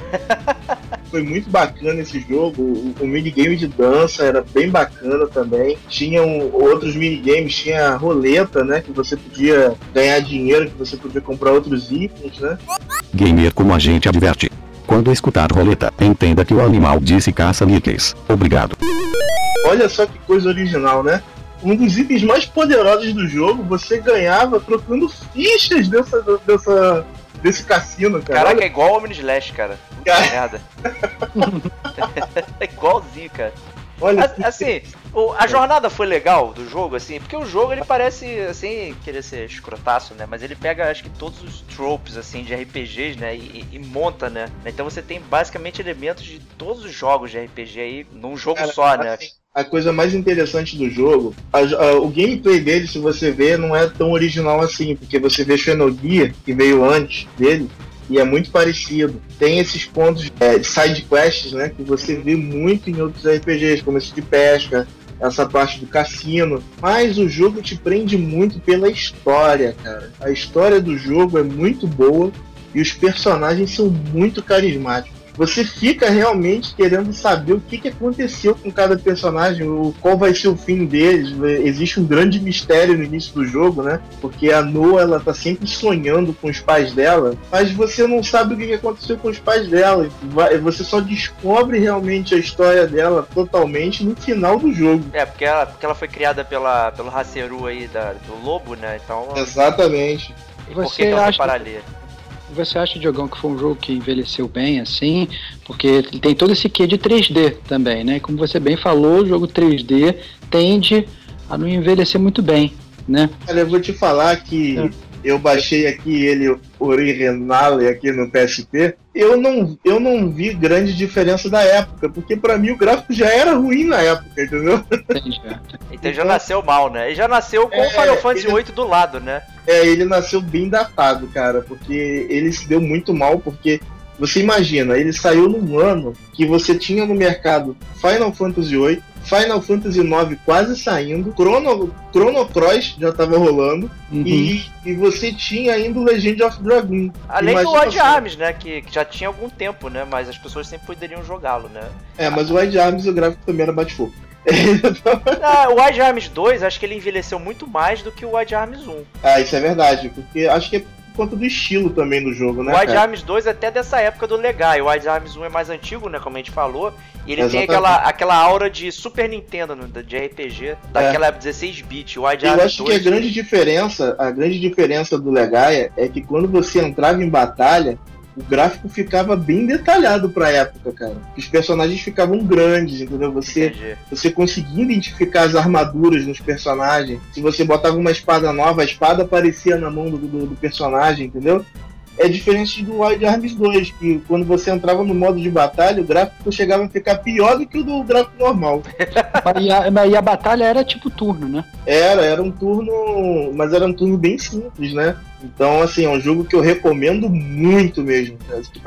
(laughs) Foi muito bacana esse jogo. O, o minigame de dança era bem bacana também. Tinham outros minigames, tinha a roleta, né? Que você podia ganhar dinheiro, que você podia comprar outros itens, né? Gamer como a gente adverte. Quando escutar roleta, entenda que o animal disse caça-níqueis. Obrigado. Olha só que coisa original, né? Um dos itens mais poderosos do jogo, você ganhava trocando fichas dessa, dessa, desse cassino, cara. Caraca, é igual o Homem Slash, cara. Puta Cara. merda. (laughs) (laughs) é igualzinho, cara. Olha, A- Assim, o- a jornada foi legal do jogo, assim, porque o jogo ele parece, assim, querer ser escrotaço, né? Mas ele pega, acho que todos os tropes, assim, de RPGs, né? E, e monta, né? Então você tem basicamente elementos de todos os jogos de RPG aí num jogo Cara, só, né? assim, a coisa mais interessante do jogo, a, a, o gameplay dele, se você ver, não é tão original assim, porque você vê Xenogear, que veio antes dele, e é muito parecido. Tem esses pontos é, de side quests, né, que você vê muito em outros RPGs, como esse de pesca, essa parte do cassino. Mas o jogo te prende muito pela história, cara. A história do jogo é muito boa e os personagens são muito carismáticos você fica realmente querendo saber o que, que aconteceu com cada personagem, o, qual vai ser o fim deles. Existe um grande mistério no início do jogo, né? Porque a Noah ela tá sempre sonhando com os pais dela, mas você não sabe o que, que aconteceu com os pais dela. Você só descobre realmente a história dela totalmente no final do jogo. É, porque ela, porque ela foi criada pela, pelo Haceru aí da, do lobo, né? Então. Exatamente. E por que, que ela foi para ali? Você acha, Diogão, que foi um jogo que envelheceu bem, assim? Porque ele tem todo esse quê de 3D também, né? Como você bem falou, o jogo 3D tende a não envelhecer muito bem, né? Olha, eu vou te falar que é eu baixei aqui ele original aqui no PSP, eu não, eu não vi grande diferença da época, porque para mim o gráfico já era ruim na época, entendeu? Então já nasceu mal, né? E já nasceu com é, o Final Fantasy VIII do lado, né? É, ele nasceu bem datado, cara, porque ele se deu muito mal, porque você imagina, ele saiu num ano que você tinha no mercado Final Fantasy VIII, Final Fantasy IX quase saindo, Chrono, Chrono Cross já tava rolando, uhum. e, e você tinha ainda o Legend of Dragoon. Além Imagina do Wild Arms, né? Que, que, já tinha algum tempo, né? Mas as pessoas sempre poderiam jogá-lo, né? É, mas o Wild Arms o gráfico também era bate-fogo. (laughs) ah, o Wild Arms 2, acho que ele envelheceu muito mais do que o Wild Arms 1. Ah, isso é verdade, porque acho que é quanto do estilo também do jogo, né? O Wild Arms 2 é até dessa época do Legai. O Wild Arms 1 é mais antigo, né? Como a gente falou. E ele Exatamente. tem aquela, aquela aura de Super Nintendo, né, de RPG, daquela é. 16-bit. O Wild Eu Arms acho 2... que a grande diferença, a grande diferença do Legai é que quando você entrava em batalha, o gráfico ficava bem detalhado pra época, cara. Os personagens ficavam grandes, entendeu? Você, você conseguia identificar as armaduras nos personagens. Se você botava uma espada nova, a espada aparecia na mão do, do, do personagem, entendeu? É diferente do Wild Arms 2, que quando você entrava no modo de batalha, o gráfico chegava a ficar pior do que o do gráfico normal. (laughs) e, a, e a batalha era tipo turno, né? Era, era um turno, mas era um turno bem simples, né? Então, assim, é um jogo que eu recomendo muito mesmo.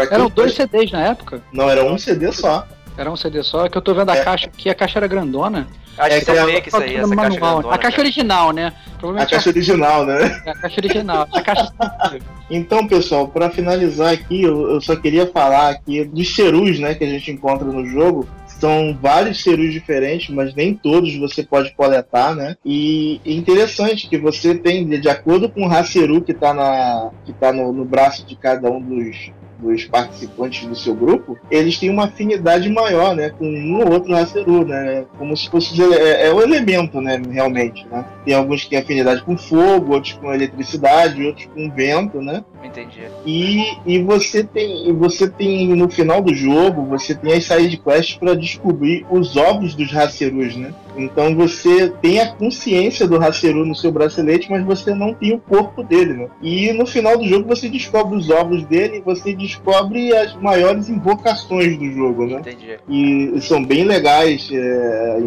Eram dois CDs na época? Não, era um CD só. Era um CD só, é que eu tô vendo a é. caixa aqui, a caixa era grandona. Acho é que é fake isso aí, essa manual. caixa grandona, A caixa original, né? A caixa original, né? É, a caixa original. a caixa... (laughs) então, pessoal, para finalizar aqui, eu, eu, só queria falar aqui dos cerus, né, que a gente encontra no jogo. São vários cerus diferentes, mas nem todos você pode coletar, né? E é interessante que você tem, de acordo com o Haceru que está na, que tá no, no braço de cada um dos, dos participantes do seu grupo, eles têm uma afinidade maior, né, com um ou outro Haceru, né, como se fosse é, é o elemento, né, realmente, né. Tem alguns que têm afinidade com fogo, outros com eletricidade, outros com vento, né. Entendi. E, e você tem, você tem no final do jogo, você tem as side quests para descobrir os ovos dos Hacerus, né. Então você tem a consciência do Haceru no seu bracelete, mas você não tem o corpo dele, né. E no final do jogo você descobre os ovos dele e você descobre as maiores invocações do jogo, né? Entendi. E são bem legais. É,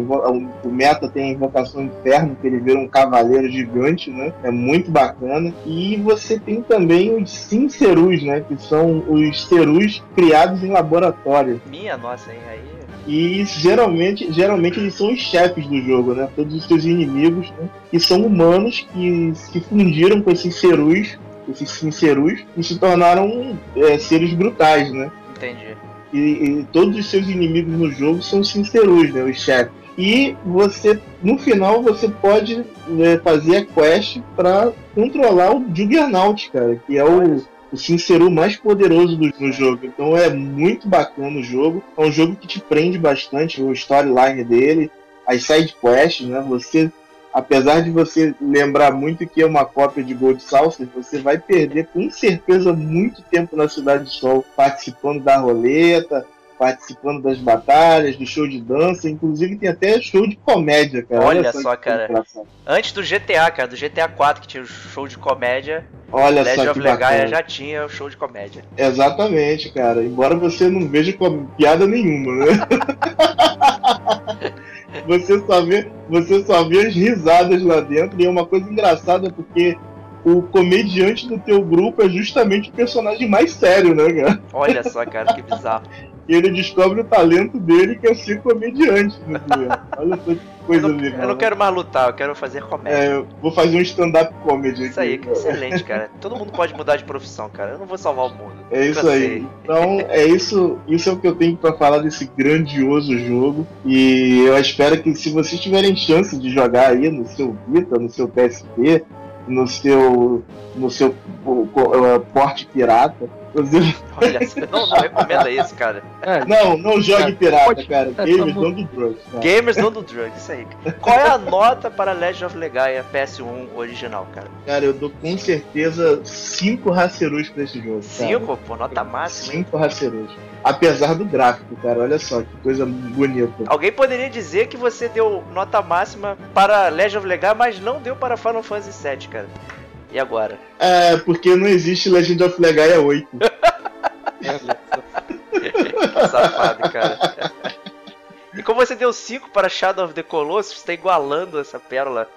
o meta tem a invocação inferno, que ele vira um cavaleiro gigante, né? É muito bacana. E você tem também os sincerus, né? Que são os cerus criados em laboratório. Minha nossa, hein? Aí e geralmente, geralmente eles são os chefes do jogo, né? Todos os seus inimigos, né? E são humanos que se fundiram com esses cerus esses sincerus, e se tornaram é, seres brutais, né? Entendi. E, e, todos os seus inimigos no jogo são sincerus, né? Os chefes. E você, no final, você pode né, fazer a quest para controlar o Juggernaut, cara, que é o, o Sinceru mais poderoso do, do, jogo. Então é muito bacana o jogo. É um jogo que te prende bastante, o storyline dele, as side quests, né? Você apesar de você lembrar muito que é uma cópia de Gold Saucer, você vai perder com certeza muito tempo na Cidade do Sol participando da roleta, participando das batalhas, do show de dança, inclusive tem até show de comédia, cara. Olha, Olha só, cara. Antes do GTA, cara, do GTA 4 que tinha o show de comédia. Olha Legend só of Legaia já tinha o show de comédia. Exatamente, cara. Embora você não veja piada nenhuma, né? (laughs) você só vê, você só vê as risadas lá dentro e é uma coisa engraçada porque o comediante do teu grupo é justamente o personagem mais sério, né, cara? Olha só, cara, que bizarro. (laughs) E ele descobre o talento dele que é ser comediante. Né, Olha só que coisa eu não, legal. Eu não quero mais lutar, eu quero fazer comédia. É, vou fazer um stand-up comedy Isso aí, que é excelente, cara. Todo mundo pode mudar de profissão, cara. Eu não vou salvar o mundo. É isso aí. Então, é isso, isso é o que eu tenho para falar desse grandioso jogo. E eu espero que se vocês tiverem chance de jogar aí no seu Vita, no seu PSP, no seu no seu porte pirata. Olha, não, não recomenda isso, cara. É, não, não jogue pirata, pode, cara. É, Gamers não do drugs. Cara. Gamers não do drugs, isso aí. Qual é a nota para Legend of Legaia PS1 original, cara? Cara, eu dou com certeza 5 racerus pra esse jogo. 5? Pô, nota máxima. 5 racerus. Apesar do gráfico, cara, olha só que coisa bonita. Alguém poderia dizer que você deu nota máxima para Legend of Legaia, mas não deu para Final Fantasy VII, cara. E agora? É, porque não existe Legend of Legaia 8. que safado, cara. E como você deu 5 para Shadow of the Colossus, você está igualando essa pérola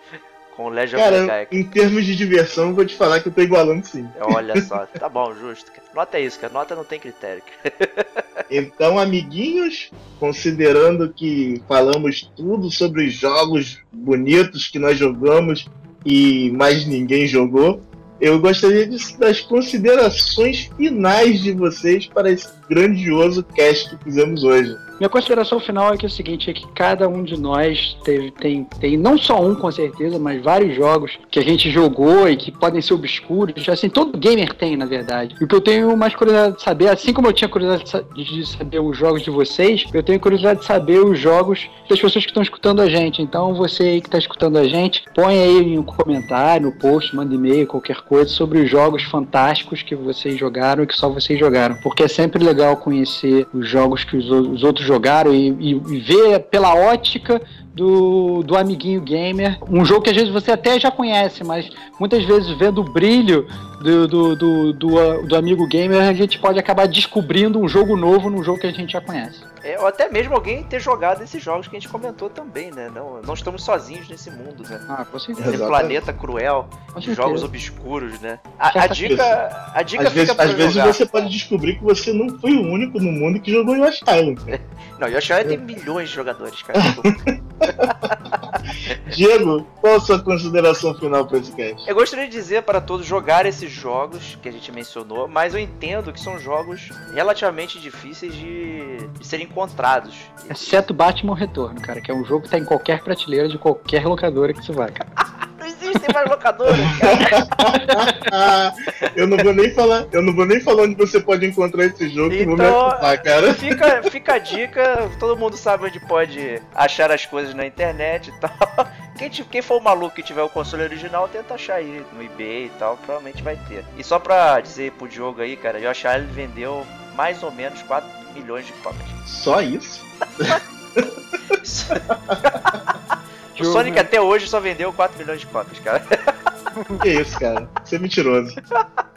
com Legend Cara, of Legaia. Em termos de diversão, vou te falar que eu tô igualando sim. Olha (laughs) só, tá bom, justo. Nota é isso, cara. Nota não tem critério. (laughs) Então, amiguinhos, considerando que falamos tudo sobre os jogos bonitos que nós jogamos e mais ninguém jogou, eu gostaria de, das considerações finais de vocês para esse grandioso cast que fizemos hoje. Minha consideração final é que é o seguinte, é que cada um de nós teve, tem, tem não só um com certeza, mas vários jogos que a gente jogou e que podem ser obscuros, assim, todo gamer tem, na verdade. E o que eu tenho mais curiosidade de saber, assim como eu tinha curiosidade de saber os jogos de vocês, eu tenho curiosidade de saber os jogos das pessoas que estão escutando a gente. Então, você aí que está escutando a gente, põe aí um comentário, no post, manda e-mail, qualquer coisa, sobre os jogos fantásticos que vocês jogaram e que só vocês jogaram. Porque é sempre legal conhecer os jogos que os, os outros jogaram e, e, e ver pela ótica do, do amiguinho gamer. Um jogo que às vezes você até já conhece, mas muitas vezes vendo o brilho do, do, do, do, do amigo gamer, a gente pode acabar descobrindo um jogo novo num jogo que a gente já conhece. É, ou até mesmo alguém ter jogado esses jogos que a gente comentou também, né? Não, não estamos sozinhos nesse mundo, né? Ah, com certeza. Esse planeta cruel de jogos obscuros, né? A, a dica, a dica às fica vezes, Às vezes você pode descobrir que você não foi o único no mundo que jogou Yoshi Island. (laughs) Não, Yoshi Island tem milhões de jogadores, cara. (laughs) (laughs) Diego, qual a sua consideração final para esse cast? Eu gostaria de dizer para todos jogar esses jogos que a gente mencionou, mas eu entendo que são jogos relativamente difíceis de, de serem encontrados. Exceto Batman Retorno, cara, que é um jogo que tá em qualquer prateleira de qualquer locadora que você vai, cara. (laughs) não existem mais locadoras, cara. (laughs) eu não vou nem falar, eu não vou nem falar onde você pode encontrar esse jogo, então, que vou me ocupar, cara. Fica, fica a dica, todo mundo sabe onde pode achar as coisas na internet e tal. Quem, quem for o maluco que tiver o console original, tenta achar aí no eBay e tal, provavelmente vai ter. E só pra dizer pro jogo aí, cara, Yoshi Island vendeu mais ou menos 4 milhões de cópias. Só isso? (laughs) (laughs) o Sonic até hoje só vendeu 4 milhões de cópias, cara. (laughs) Que isso, cara? Você é mentiroso.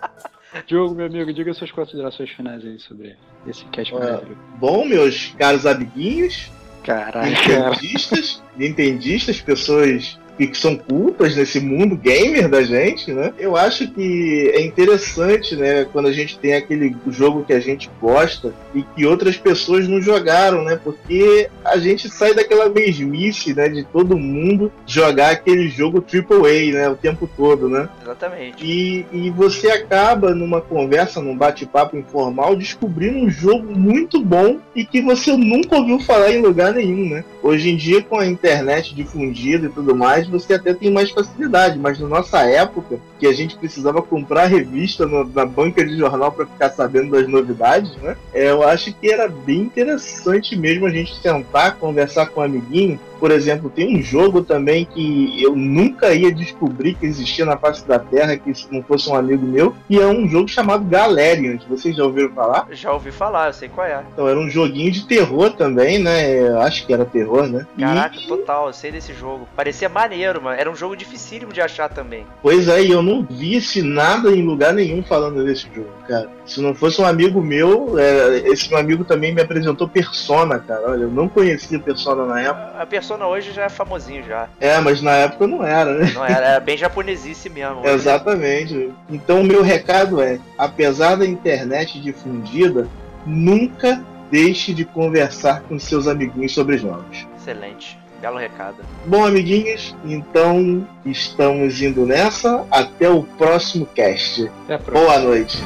(laughs) Diogo, meu amigo, diga suas considerações finais aí sobre esse cast é, Bom, meus caros amiguinhos, Caralho, (laughs) nintendistas, pessoas que são culpas nesse mundo gamer da gente, né? Eu acho que é interessante, né, quando a gente tem aquele jogo que a gente gosta e que outras pessoas não jogaram, né? Porque a gente sai daquela mesmice, né, de todo mundo jogar aquele jogo AAA, né, o tempo todo, né? Exatamente. E, e você acaba numa conversa, num bate-papo informal, descobrindo um jogo muito bom e que você nunca ouviu falar em lugar nenhum, né? Hoje em dia, com a internet difundida e tudo mais, você até tem mais facilidade, mas na nossa época, que a gente precisava comprar revista no, na banca de jornal para ficar sabendo das novidades, né? É, eu acho que era bem interessante mesmo a gente sentar, conversar com um amiguinho. Por exemplo, tem um jogo também que eu nunca ia descobrir que existia na face da Terra, que se não fosse um amigo meu, e é um jogo chamado Galerians. Vocês já ouviram falar? Já ouvi falar, eu sei qual é. Então era um joguinho de terror também, né? Eu acho que era terror, né? Caraca, e... total, eu sei desse jogo. Parecia maneiro, mano. Era um jogo dificílimo de achar também. Pois é, e eu não visse nada em lugar nenhum falando desse jogo, cara. Se não fosse um amigo meu, é, esse meu amigo também me apresentou Persona, cara. Olha, eu não conhecia Persona na época. A Persona hoje já é famosinho já. É, mas na época não era, né? Não era, era bem japonesice mesmo. (laughs) Exatamente. Então o meu recado é, apesar da internet difundida, nunca deixe de conversar com seus amiguinhos sobre jogos. Excelente. Belo recado. Bom, amiguinhos, então estamos indo nessa. Até o próximo cast. Boa noite.